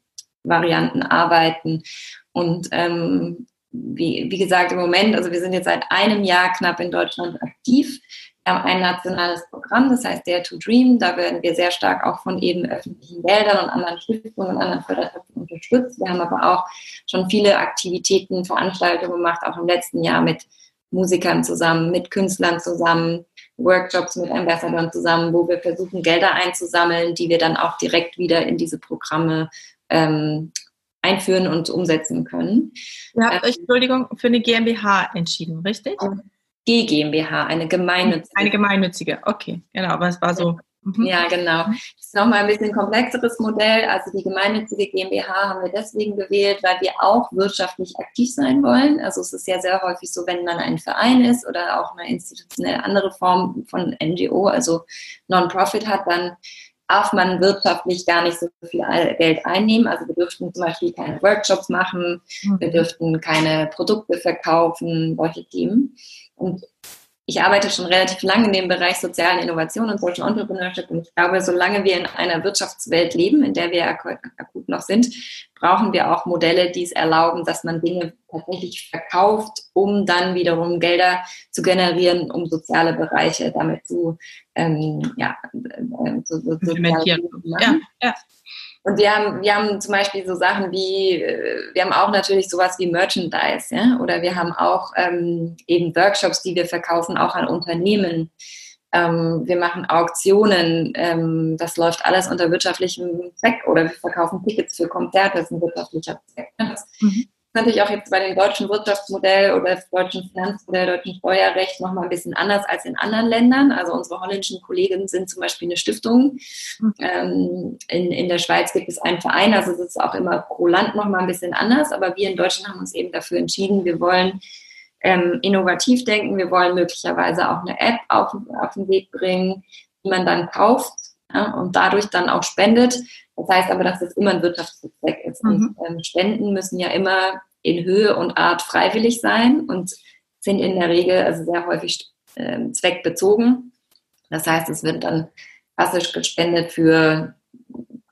Varianten arbeiten. Und ähm, wie, wie gesagt, im Moment, also wir sind jetzt seit einem Jahr knapp in Deutschland aktiv. Wir haben ein nationales Programm, das heißt Dare to Dream. Da werden wir sehr stark auch von eben öffentlichen Geldern und anderen Stiftungen und anderen Fördertöpfen unterstützt. Wir haben aber auch schon viele Aktivitäten, Veranstaltungen gemacht, auch im letzten Jahr mit Musikern zusammen, mit Künstlern zusammen, Workshops mit Ambassadern zusammen, wo wir versuchen, Gelder einzusammeln, die wir dann auch direkt wieder in diese Programme ähm, einführen und umsetzen können. Ihr habt euch, Entschuldigung, für eine GmbH entschieden, richtig? G GmbH, eine gemeinnützige. Eine gemeinnützige, okay, genau, aber es war so. Mhm. Ja, genau. Das ist nochmal ein bisschen komplexeres Modell. Also die gemeinnützige GmbH haben wir deswegen gewählt, weil wir auch wirtschaftlich aktiv sein wollen. Also es ist ja sehr häufig so, wenn man ein Verein ist oder auch eine institutionelle andere Form von NGO, also Non-Profit hat, dann darf man wirtschaftlich gar nicht so viel Geld einnehmen. Also wir dürften zum Beispiel keine Workshops machen, wir mhm. dürften keine Produkte verkaufen, solche Themen. Und ich arbeite schon relativ lange in dem Bereich sozialen Innovation und Social Entrepreneurship und ich glaube, solange wir in einer Wirtschaftswelt leben, in der wir akut noch sind, brauchen wir auch Modelle, die es erlauben, dass man Dinge tatsächlich verkauft, um dann wiederum Gelder zu generieren, um soziale Bereiche damit zu, ähm, ja, äh, zu, zu, implementieren. Ja, ja. Und wir haben, wir haben zum Beispiel so Sachen wie, äh, wir haben auch natürlich sowas wie Merchandise, ja, oder wir haben auch ähm, eben Workshops, die wir verkaufen, auch an Unternehmen. Ähm, wir machen Auktionen, ähm, das läuft alles unter wirtschaftlichem Zweck oder wir verkaufen Tickets für Konzerte, das ist ein wirtschaftlicher Zweck. Mhm natürlich auch jetzt bei dem deutschen Wirtschaftsmodell oder dem deutschen Finanzmodell, deutschen Steuerrecht noch mal ein bisschen anders als in anderen Ländern. Also unsere holländischen Kollegen sind zum Beispiel eine Stiftung. Ähm, in, in der Schweiz gibt es einen Verein, also es ist auch immer pro Land noch mal ein bisschen anders. Aber wir in Deutschland haben uns eben dafür entschieden, wir wollen ähm, innovativ denken, wir wollen möglicherweise auch eine App auf, auf den Weg bringen, die man dann kauft ja, und dadurch dann auch spendet. Das heißt aber, dass es immer ein Wirtschaftszweck ist. Mhm. Und ähm, Spenden müssen ja immer in Höhe und Art freiwillig sein und sind in der Regel also sehr häufig äh, zweckbezogen. Das heißt, es wird dann klassisch gespendet für,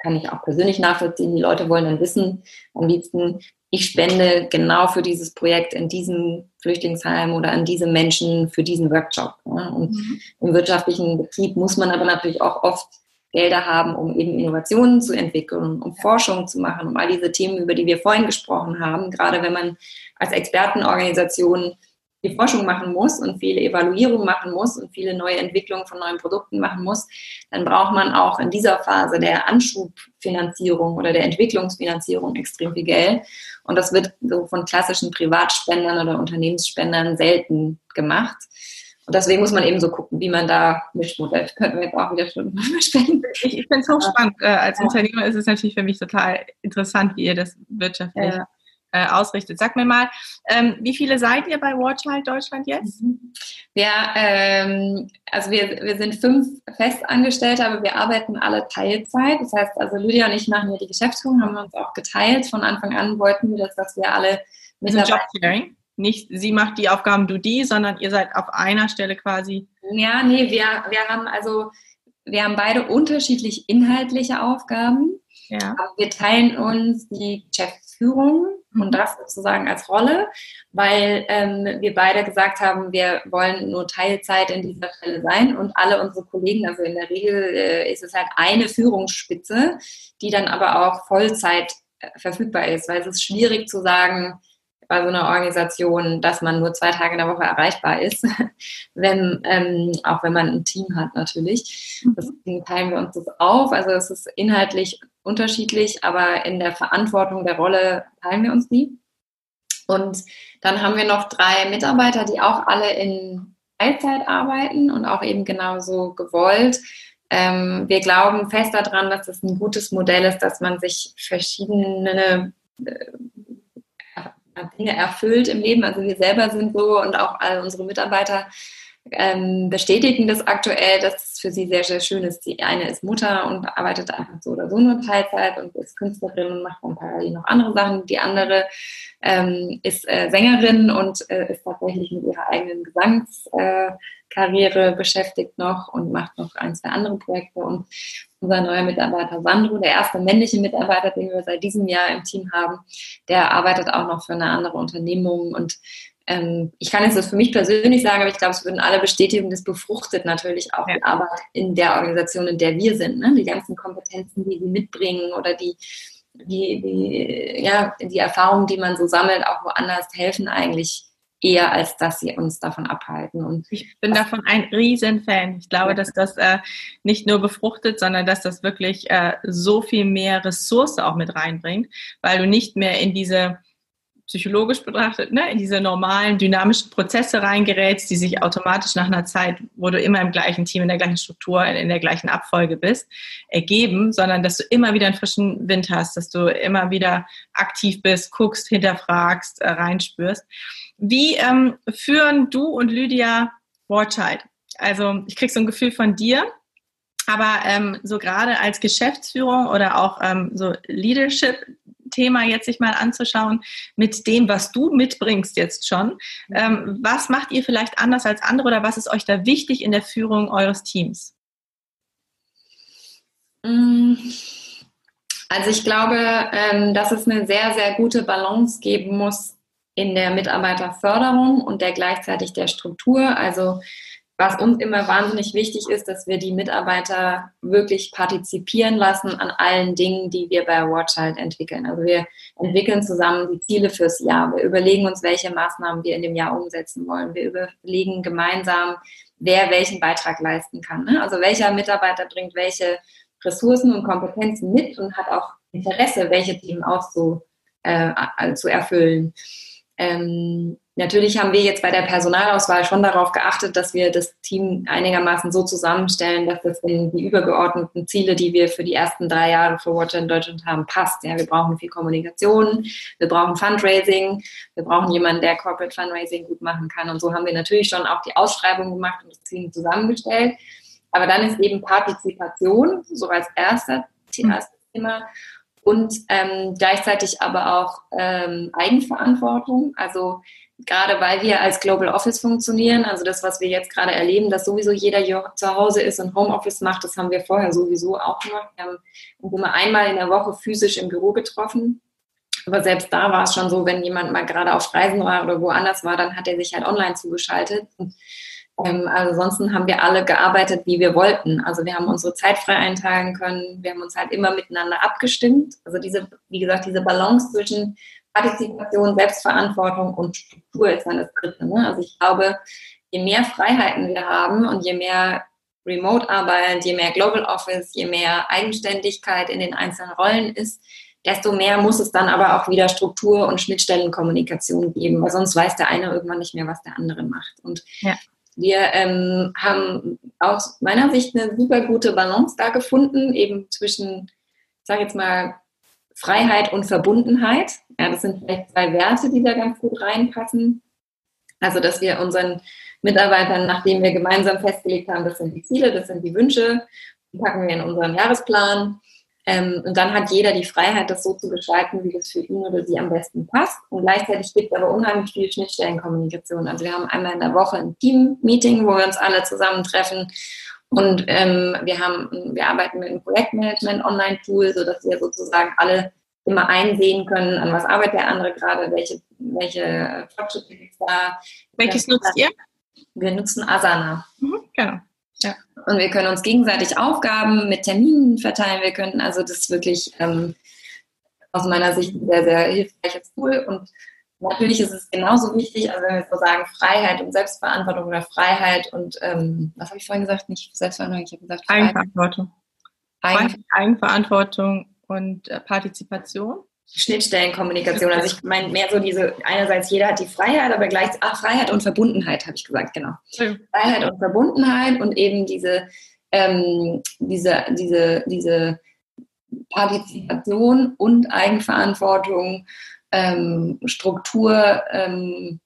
kann ich auch persönlich nachvollziehen, die Leute wollen dann wissen, am liebsten, ich spende genau für dieses Projekt in diesem Flüchtlingsheim oder an diese Menschen für diesen Workshop. Ja. Und mhm. im wirtschaftlichen Betrieb muss man aber natürlich auch oft Gelder haben, um eben Innovationen zu entwickeln, um Forschung zu machen, um all diese Themen, über die wir vorhin gesprochen haben. Gerade wenn man als Expertenorganisation die Forschung machen muss und viele Evaluierungen machen muss und viele neue Entwicklungen von neuen Produkten machen muss, dann braucht man auch in dieser Phase der Anschubfinanzierung oder der Entwicklungsfinanzierung extrem viel Geld. Und das wird so von klassischen Privatspendern oder Unternehmensspendern selten gemacht. Und deswegen muss man eben so gucken, wie man da Mischmodell. Könnten wir jetzt auch wieder Stunden besprechen. Ich, ich finde es hochspannend. Äh, als ja. Unternehmer ist es natürlich für mich total interessant, wie ihr das wirtschaftlich ja. äh, ausrichtet. Sag mir mal, ähm, wie viele seid ihr bei Warchild Deutschland jetzt? Mhm. Wir, ähm, also wir, wir sind fünf Festangestellte, aber wir arbeiten alle Teilzeit. Das heißt, also Lydia und ich machen hier die Geschäftsführung, haben wir uns auch geteilt. Von Anfang an wollten wir das, dass wir alle Mitarbeiter... Jobsharing? Nicht sie macht die Aufgaben, du die, sondern ihr seid auf einer Stelle quasi. Ja, nee, wir, wir haben also, wir haben beide unterschiedlich inhaltliche Aufgaben. Ja. Aber wir teilen uns die Geschäftsführung mhm. und das sozusagen als Rolle, weil ähm, wir beide gesagt haben, wir wollen nur Teilzeit in dieser Stelle sein und alle unsere Kollegen, also in der Regel äh, ist es halt eine Führungsspitze, die dann aber auch Vollzeit äh, verfügbar ist, weil es ist schwierig zu sagen, bei so einer Organisation, dass man nur zwei Tage in der Woche erreichbar ist, wenn, ähm, auch wenn man ein Team hat natürlich. Mhm. Deswegen teilen wir uns das auf. Also es ist inhaltlich unterschiedlich, aber in der Verantwortung der Rolle teilen wir uns die. Und dann haben wir noch drei Mitarbeiter, die auch alle in Teilzeit arbeiten und auch eben genauso gewollt. Ähm, wir glauben fest daran, dass es ein gutes Modell ist, dass man sich verschiedene äh, Dinge erfüllt im Leben. Also wir selber sind so und auch all unsere Mitarbeiter ähm, bestätigen das aktuell, dass es für sie sehr, sehr schön ist. Die eine ist Mutter und arbeitet einfach so oder so nur Teilzeit und ist Künstlerin und macht dann parallel noch andere Sachen. Die andere ähm, ist äh, Sängerin und äh, ist tatsächlich mit ihrer eigenen Gesangskarriere äh, beschäftigt noch und macht noch ein, zwei andere Projekte. Und unser neuer Mitarbeiter Sandro, der erste männliche Mitarbeiter, den wir seit diesem Jahr im Team haben, der arbeitet auch noch für eine andere Unternehmung und ähm, ich kann jetzt das für mich persönlich sagen, aber ich glaube, es würden alle bestätigen, das befruchtet natürlich auch ja. die Arbeit in der Organisation, in der wir sind. Ne? Die ganzen Kompetenzen, die sie mitbringen oder die, die, die, ja, die Erfahrungen, die man so sammelt, auch woanders helfen eigentlich eher, als dass sie uns davon abhalten. Und ich bin davon ein Riesenfan. Ich glaube, ja. dass das äh, nicht nur befruchtet, sondern dass das wirklich äh, so viel mehr Ressource auch mit reinbringt, weil du nicht mehr in diese psychologisch betrachtet, ne, in diese normalen dynamischen Prozesse reingerätst, die sich automatisch nach einer Zeit, wo du immer im gleichen Team, in der gleichen Struktur, in, in der gleichen Abfolge bist, ergeben, sondern dass du immer wieder einen frischen Wind hast, dass du immer wieder aktiv bist, guckst, hinterfragst, äh, reinspürst. Wie ähm, führen du und Lydia Warchild? Also ich krieg so ein Gefühl von dir, aber ähm, so gerade als Geschäftsführung oder auch ähm, so Leadership Thema jetzt sich mal anzuschauen mit dem, was du mitbringst jetzt schon. Ähm, was macht ihr vielleicht anders als andere oder was ist euch da wichtig in der Führung eures Teams? Mm. Also ich glaube, ähm, dass es eine sehr, sehr gute Balance geben muss in der Mitarbeiterförderung und der gleichzeitig der Struktur. Also was uns immer wahnsinnig wichtig ist, dass wir die Mitarbeiter wirklich partizipieren lassen an allen Dingen, die wir bei Watchild entwickeln. Also wir entwickeln zusammen die Ziele fürs Jahr. Wir überlegen uns, welche Maßnahmen wir in dem Jahr umsetzen wollen. Wir überlegen gemeinsam, wer welchen Beitrag leisten kann. Ne? Also welcher Mitarbeiter bringt welche Ressourcen und Kompetenzen mit und hat auch Interesse, welche Themen auch so äh, zu erfüllen. Ähm, Natürlich haben wir jetzt bei der Personalauswahl schon darauf geachtet, dass wir das Team einigermaßen so zusammenstellen, dass das in die übergeordneten Ziele, die wir für die ersten drei Jahre für Watcher in Deutschland haben, passt. Ja, wir brauchen viel Kommunikation, wir brauchen Fundraising, wir brauchen jemanden, der Corporate Fundraising gut machen kann. Und so haben wir natürlich schon auch die Ausschreibung gemacht und das Team zusammengestellt. Aber dann ist eben Partizipation so als erster Thema und ähm, gleichzeitig aber auch ähm, Eigenverantwortung. Also gerade weil wir als Global Office funktionieren, also das, was wir jetzt gerade erleben, dass sowieso jeder zu Hause ist und Homeoffice macht, das haben wir vorher sowieso auch gemacht. Wir haben immer einmal in der Woche physisch im Büro getroffen. Aber selbst da war es schon so, wenn jemand mal gerade auf Reisen war oder woanders war, dann hat er sich halt online zugeschaltet. Und, ähm, also ansonsten haben wir alle gearbeitet, wie wir wollten. Also wir haben unsere Zeit frei einteilen können. Wir haben uns halt immer miteinander abgestimmt. Also diese, wie gesagt, diese Balance zwischen Partizipation, Selbstverantwortung und Struktur ist dann das Dritte. Ne? Also ich glaube, je mehr Freiheiten wir haben und je mehr Remote-Arbeit, je mehr Global Office, je mehr Eigenständigkeit in den einzelnen Rollen ist, desto mehr muss es dann aber auch wieder Struktur und Schnittstellenkommunikation geben, weil sonst weiß der eine irgendwann nicht mehr, was der andere macht. Und ja. Wir ähm, haben aus meiner Sicht eine super gute Balance da gefunden, eben zwischen, ich sage jetzt mal, Freiheit und Verbundenheit. Ja, das sind vielleicht zwei Werte, die da ganz gut reinpassen. Also, dass wir unseren Mitarbeitern, nachdem wir gemeinsam festgelegt haben, das sind die Ziele, das sind die Wünsche, die packen wir in unseren Jahresplan. Ähm, und dann hat jeder die Freiheit, das so zu gestalten, wie das für ihn oder sie am besten passt. Und gleichzeitig gibt es aber unheimlich viel Schnittstellenkommunikation. Also wir haben einmal in der Woche ein Team-Meeting, wo wir uns alle zusammentreffen und ähm, wir haben, wir arbeiten mit einem Projektmanagement-Online-Tool, sodass wir sozusagen alle immer einsehen können, an was arbeitet der andere gerade, welche, welche Fortschritte gibt es da. Welches nutzt ihr? Wir nutzen Asana. Mhm, genau. Ja. Und wir können uns gegenseitig Aufgaben mit Terminen verteilen. Wir können, also das ist wirklich ähm, aus meiner Sicht ein sehr, sehr hilfreiches Tool. Und natürlich ist es genauso wichtig, also wenn wir so sagen, Freiheit und Selbstverantwortung oder Freiheit und ähm, was habe ich vorhin gesagt? Nicht Selbstverantwortung, ich habe gesagt Freiheit. Eigenverantwortung. Eigen Eigenverantwortung und äh, Partizipation. Schnittstellenkommunikation. Also ich meine mehr so diese, einerseits jeder hat die Freiheit, aber gleich, ach, Freiheit und Verbundenheit, habe ich gesagt, genau. Ja. Freiheit und Verbundenheit und eben diese, ähm, diese, diese, diese Partizipation und Eigenverantwortung, ähm, Struktur ähm,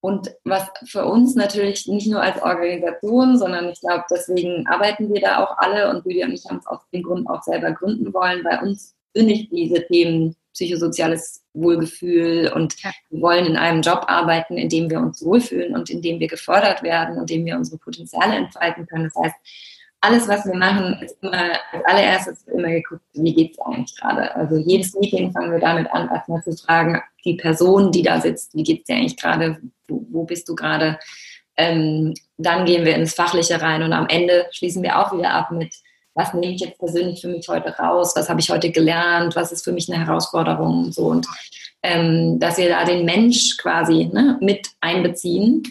und was für uns natürlich nicht nur als Organisation, sondern ich glaube, deswegen arbeiten wir da auch alle und Julia und ich haben es aus dem Grund auch selber gründen wollen, weil uns sind nicht diese Themen psychosoziales Wohlgefühl und wir wollen in einem Job arbeiten, in dem wir uns wohlfühlen und in dem wir gefördert werden und in dem wir unsere Potenziale entfalten können. Das heißt, alles, was wir machen, ist immer, als allererstes immer geguckt, wie geht es eigentlich gerade. Also jedes Meeting fangen wir damit an, erstmal zu fragen, die Person, die da sitzt, wie geht es dir eigentlich gerade, wo, wo, bist du gerade? Ähm, dann gehen wir ins Fachliche rein und am Ende schließen wir auch wieder ab mit, was nehme ich jetzt persönlich für mich heute raus, was habe ich heute gelernt, was ist für mich eine Herausforderung und so. Und ähm, dass wir da den Mensch quasi ne, mit einbeziehen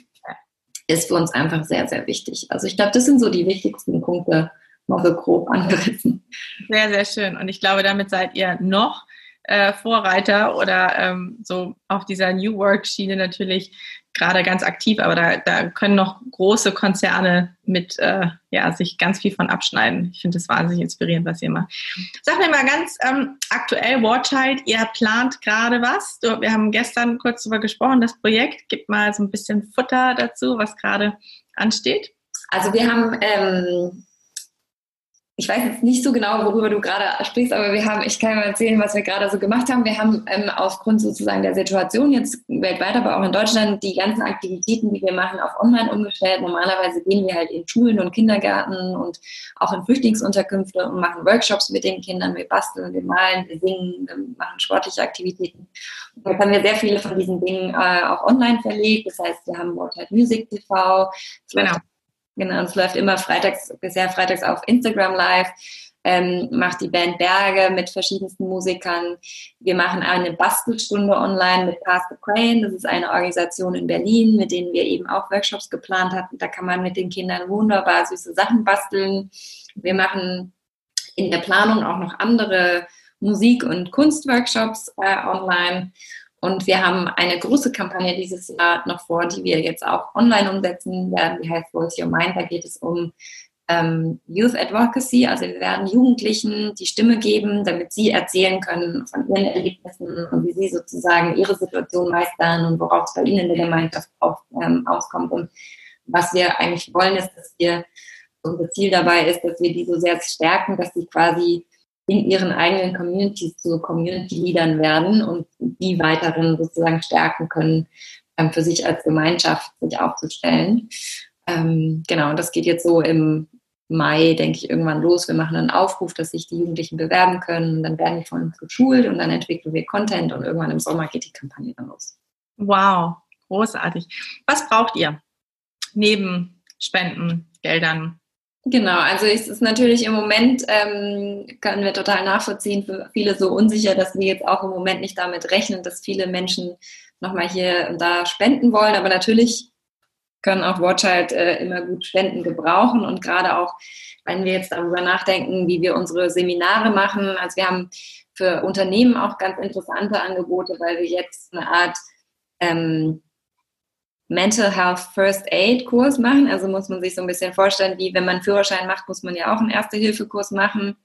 ist für uns einfach sehr, sehr wichtig. Also ich glaube, das sind so die wichtigsten Punkte, mal so grob angerissen. Sehr, sehr schön. Und ich glaube, damit seid ihr noch äh, Vorreiter oder ähm, so auf dieser New Work-Schiene natürlich gerade ganz aktiv, aber da, da können noch große Konzerne mit äh, ja, sich ganz viel von abschneiden. Ich finde das wahnsinnig inspirierend, was ihr macht. Sag mir mal ganz ähm, aktuell, Warchild, ihr plant gerade was. Du, wir haben gestern kurz darüber gesprochen, das Projekt. Gib mal so ein bisschen Futter dazu, was gerade ansteht. Also wir haben ähm, ich weiß jetzt nicht so genau, worüber du gerade sprichst, aber wir haben, ich kann mal erzählen, was wir gerade so gemacht haben. Wir haben ähm, aufgrund sozusagen der Situation jetzt weltweit, aber auch in Deutschland, die ganzen Aktivitäten, die wir machen, auf online umgestellt. Normalerweise gehen wir halt in Schulen und Kindergärten und auch in Flüchtlingsunterkünfte und machen Workshops mit den Kindern. Wir basteln, wir malen, wir singen, wir machen sportliche Aktivitäten. Und jetzt haben wir sehr viele von diesen Dingen äh, auch online verlegt. Das heißt, wir haben World Music TV. Genau Genau, es läuft immer freitags, bisher freitags auf Instagram live. Ähm, macht die Band Berge mit verschiedensten Musikern. Wir machen eine Bastelstunde online mit Pass the Crane. Das ist eine Organisation in Berlin, mit denen wir eben auch Workshops geplant hatten. Da kann man mit den Kindern wunderbar süße Sachen basteln. Wir machen in der Planung auch noch andere Musik- und Kunstworkshops äh, online. Und wir haben eine große Kampagne dieses Jahr noch vor, die wir jetzt auch online umsetzen werden. Die heißt Voice Your Mind. Da geht es um ähm, Youth Advocacy. Also wir werden Jugendlichen die Stimme geben, damit sie erzählen können von ihren Erlebnissen und wie sie sozusagen ihre Situation meistern und worauf es bei ihnen in der Gemeinschaft auf, ähm, auskommt. Und was wir eigentlich wollen, ist, dass wir, unser Ziel dabei ist, dass wir die so sehr stärken, dass sie quasi in ihren eigenen Communities zu Community-Leadern werden und die weiteren sozusagen stärken können, ähm, für sich als Gemeinschaft sich aufzustellen. Ähm, genau, und das geht jetzt so im Mai, denke ich, irgendwann los. Wir machen einen Aufruf, dass sich die Jugendlichen bewerben können. Dann werden die von uns geschult und dann entwickeln wir Content und irgendwann im Sommer geht die Kampagne dann los. Wow, großartig. Was braucht ihr neben Spenden, Geldern, Genau, also es ist natürlich im Moment, ähm, können wir total nachvollziehen, für viele so unsicher, dass wir jetzt auch im Moment nicht damit rechnen, dass viele Menschen nochmal hier und da spenden wollen. Aber natürlich können auch Watchchild äh, immer gut Spenden gebrauchen und gerade auch, wenn wir jetzt darüber nachdenken, wie wir unsere Seminare machen. Also wir haben für Unternehmen auch ganz interessante Angebote, weil wir jetzt eine Art ähm, Mental Health First Aid Kurs machen. Also muss man sich so ein bisschen vorstellen, wie wenn man Führerschein macht, muss man ja auch einen Erste-Hilfe-Kurs machen,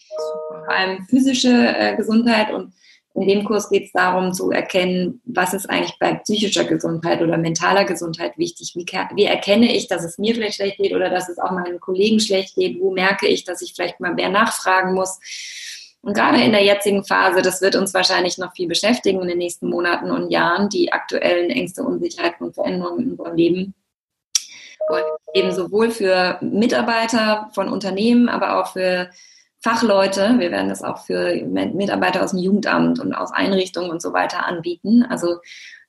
vor allem physische äh, Gesundheit. Und in dem Kurs geht es darum zu erkennen, was ist eigentlich bei psychischer Gesundheit oder mentaler Gesundheit wichtig. Wie, wie erkenne ich, dass es mir vielleicht schlecht geht oder dass es auch meinen Kollegen schlecht geht? Wo merke ich, dass ich vielleicht mal mehr nachfragen muss? Und gerade in der jetzigen Phase, das wird uns wahrscheinlich noch viel beschäftigen in den nächsten Monaten und Jahren, die aktuellen Ängste, Unsicherheiten und Veränderungen in unserem Leben. Eben sowohl für Mitarbeiter von Unternehmen, aber auch für Fachleute. Wir werden das auch für Mitarbeiter aus dem Jugendamt und aus Einrichtungen und so weiter anbieten. Also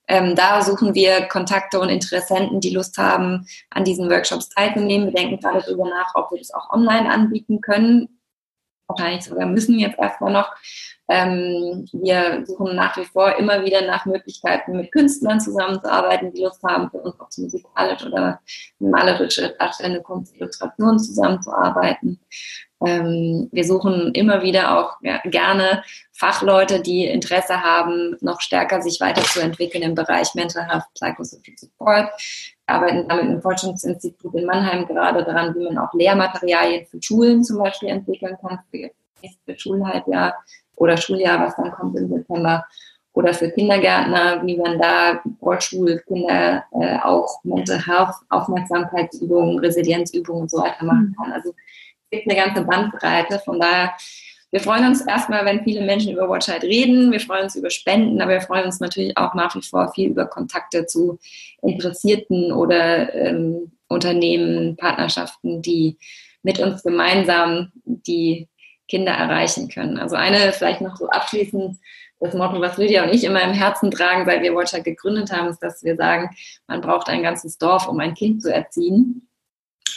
ähm, da suchen wir Kontakte und Interessenten, die Lust haben, an diesen Workshops teilzunehmen. Wir denken gerade darüber nach, ob wir das auch online anbieten können wahrscheinlich sogar müssen jetzt erstmal noch. Ähm, wir suchen nach wie vor immer wieder nach Möglichkeiten, mit Künstlern zusammenzuarbeiten, die Lust haben, für uns auch musikalisch oder malerische darstellende Kunst, Illustrationen zusammenzuarbeiten. Ähm, wir suchen immer wieder auch ja, gerne Fachleute, die Interesse haben, noch stärker sich weiterzuentwickeln im Bereich Mental Health, Psychosocial Support. Wir arbeiten damit im Forschungsinstitut in Mannheim gerade daran, wie man auch Lehrmaterialien für Schulen zum Beispiel entwickeln kann, für ihr nächstes Schulhalbjahr oder Schuljahr, was dann kommt im September. Oder für Kindergärtner, wie man da Vorschulkinder äh, auch Mental Health, Aufmerksamkeitsübungen, Resilienzübungen und so weiter machen mhm. kann. Also gibt eine ganze Bandbreite. Von daher, wir freuen uns erstmal, wenn viele Menschen über Watchheit reden. Wir freuen uns über Spenden, aber wir freuen uns natürlich auch nach wie vor viel über Kontakte zu Interessierten oder ähm, Unternehmen, Partnerschaften, die mit uns gemeinsam die Kinder erreichen können. Also eine vielleicht noch so abschließend das Motto, was Lydia und ich immer im Herzen tragen, seit wir Watchheit gegründet haben, ist, dass wir sagen, man braucht ein ganzes Dorf, um ein Kind zu erziehen.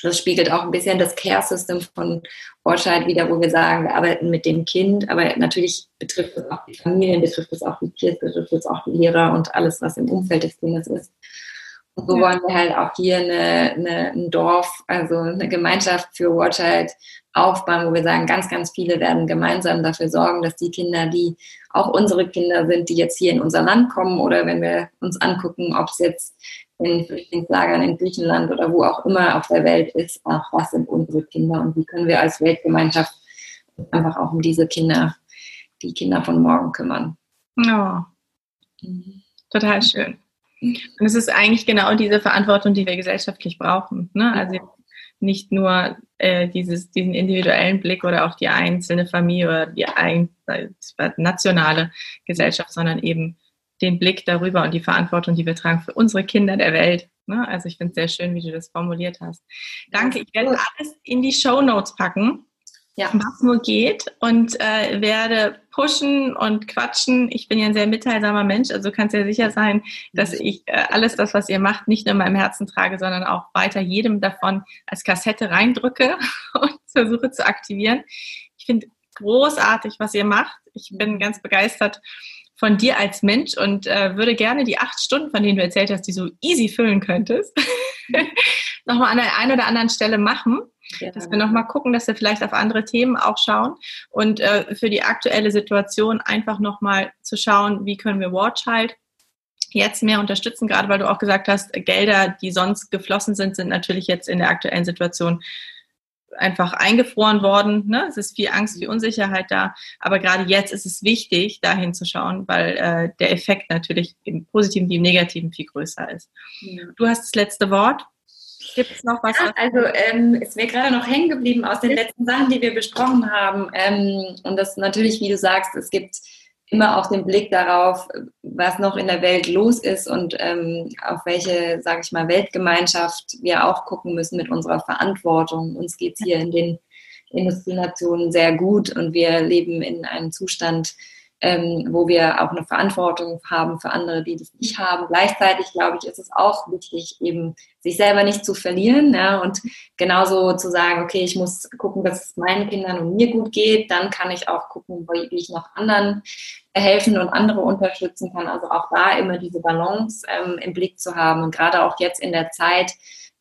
Das spiegelt auch ein bisschen das Care-System von Ortscheid wieder, wo wir sagen, wir arbeiten mit dem Kind, aber natürlich betrifft es auch die Familien, betrifft es auch die Kids, betrifft es auch die Lehrer und alles, was im Umfeld des Kindes ist. Und so wollen wir halt auch hier eine, eine, ein Dorf, also eine Gemeinschaft für Watchheit aufbauen, wo wir sagen, ganz, ganz viele werden gemeinsam dafür sorgen, dass die Kinder, die auch unsere Kinder sind, die jetzt hier in unser Land kommen oder wenn wir uns angucken, ob es jetzt in Flüchtlingslagern in Griechenland oder wo auch immer auf der Welt ist, ach, was sind unsere Kinder und wie können wir als Weltgemeinschaft einfach auch um diese Kinder, die Kinder von morgen kümmern. Oh. Mhm. Total schön. Und es ist eigentlich genau diese Verantwortung, die wir gesellschaftlich brauchen. Ne? Also nicht nur äh, dieses, diesen individuellen Blick oder auch die einzelne Familie oder die ein, äh, nationale Gesellschaft, sondern eben den Blick darüber und die Verantwortung, die wir tragen für unsere Kinder der Welt. Ne? Also ich finde es sehr schön, wie du das formuliert hast. Danke. Ich werde alles in die Show Notes packen, ja. was nur geht und äh, werde pushen und quatschen. Ich bin ja ein sehr mitteilsamer Mensch, also kannst ja sicher sein, dass mhm. ich äh, alles das, was ihr macht, nicht nur in meinem Herzen trage, sondern auch weiter jedem davon als Kassette reindrücke und versuche zu aktivieren. Ich finde großartig, was ihr macht. Ich bin ganz begeistert von dir als Mensch und äh, würde gerne die acht Stunden, von denen du erzählt hast, die so easy füllen könntest, nochmal an der einen oder anderen Stelle machen. Ja. Dass wir nochmal gucken, dass wir vielleicht auf andere Themen auch schauen und äh, für die aktuelle Situation einfach nochmal zu schauen, wie können wir Watch halt jetzt mehr unterstützen, gerade weil du auch gesagt hast, Gelder, die sonst geflossen sind, sind natürlich jetzt in der aktuellen Situation einfach eingefroren worden. Ne? Es ist viel Angst, viel Unsicherheit da. Aber gerade jetzt ist es wichtig, da hinzuschauen, weil äh, der Effekt natürlich im Positiven wie im Negativen viel größer ist. Ja. Du hast das letzte Wort. Gibt es noch was? Ja, also ähm, ist mir gerade noch hängen geblieben aus den letzten Sachen, die wir besprochen haben. Ähm, und das natürlich, wie du sagst, es gibt immer auch den Blick darauf, was noch in der Welt los ist und ähm, auf welche, sage ich mal, Weltgemeinschaft wir auch gucken müssen mit unserer Verantwortung. Uns geht es hier in den Industrienationen sehr gut und wir leben in einem Zustand, ähm, wo wir auch eine Verantwortung haben für andere, die das nicht haben. Gleichzeitig, glaube ich, ist es auch wichtig, eben sich selber nicht zu verlieren ja, und genauso zu sagen, okay, ich muss gucken, dass es meinen Kindern und mir gut geht, dann kann ich auch gucken, wie ich noch anderen helfen und andere unterstützen kann. Also auch da immer diese Balance ähm, im Blick zu haben. Und gerade auch jetzt in der Zeit,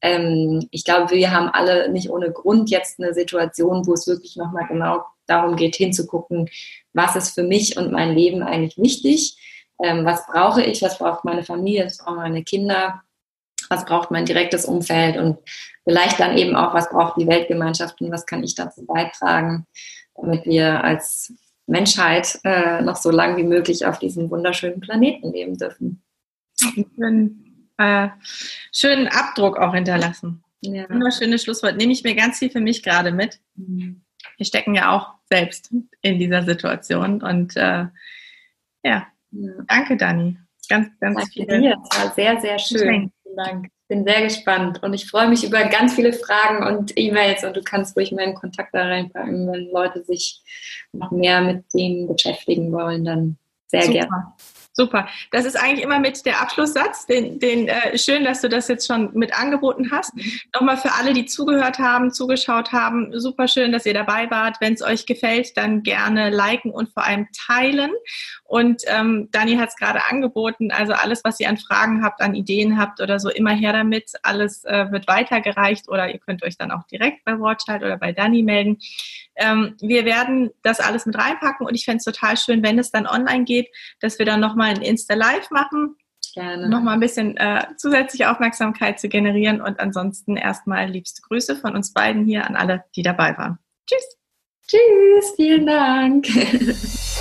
ähm, ich glaube, wir haben alle nicht ohne Grund jetzt eine Situation, wo es wirklich nochmal genau darum geht, hinzugucken, was ist für mich und mein Leben eigentlich wichtig, ähm, was brauche ich, was braucht meine Familie, was brauchen meine Kinder, was braucht mein direktes Umfeld? Und vielleicht dann eben auch, was braucht die Weltgemeinschaft? Und was kann ich dazu beitragen, damit wir als Menschheit äh, noch so lange wie möglich auf diesem wunderschönen Planeten leben dürfen. Einen äh, schönen Abdruck auch hinterlassen. Ja. Wunderschönes Schlusswort. Nehme ich mir ganz viel für mich gerade mit. Mhm. Wir stecken ja auch selbst in dieser Situation und äh, ja. ja. danke Dani. Ganz, ganz danke viel. Dir. Das war sehr, sehr schön. Vielen Dank bin sehr gespannt und ich freue mich über ganz viele Fragen und E-Mails und du kannst ruhig meinen Kontakt da reinpacken, wenn Leute sich noch mehr mit dem beschäftigen wollen, dann sehr Super. gerne. Super. Das ist eigentlich immer mit der Abschlusssatz. Den, den äh, schön, dass du das jetzt schon mit angeboten hast. Nochmal für alle, die zugehört haben, zugeschaut haben. Super schön, dass ihr dabei wart. Wenn es euch gefällt, dann gerne liken und vor allem teilen. Und ähm, Dani hat es gerade angeboten. Also alles, was ihr an Fragen habt, an Ideen habt oder so, immer her damit. Alles äh, wird weitergereicht oder ihr könnt euch dann auch direkt bei Wortschalt oder bei Dani melden. Ähm, wir werden das alles mit reinpacken und ich fände es total schön, wenn es dann online geht, dass wir dann nochmal ein Insta-Live machen. Gerne. Nochmal ein bisschen äh, zusätzliche Aufmerksamkeit zu generieren und ansonsten erstmal liebste Grüße von uns beiden hier an alle, die dabei waren. Tschüss. Tschüss, vielen Dank.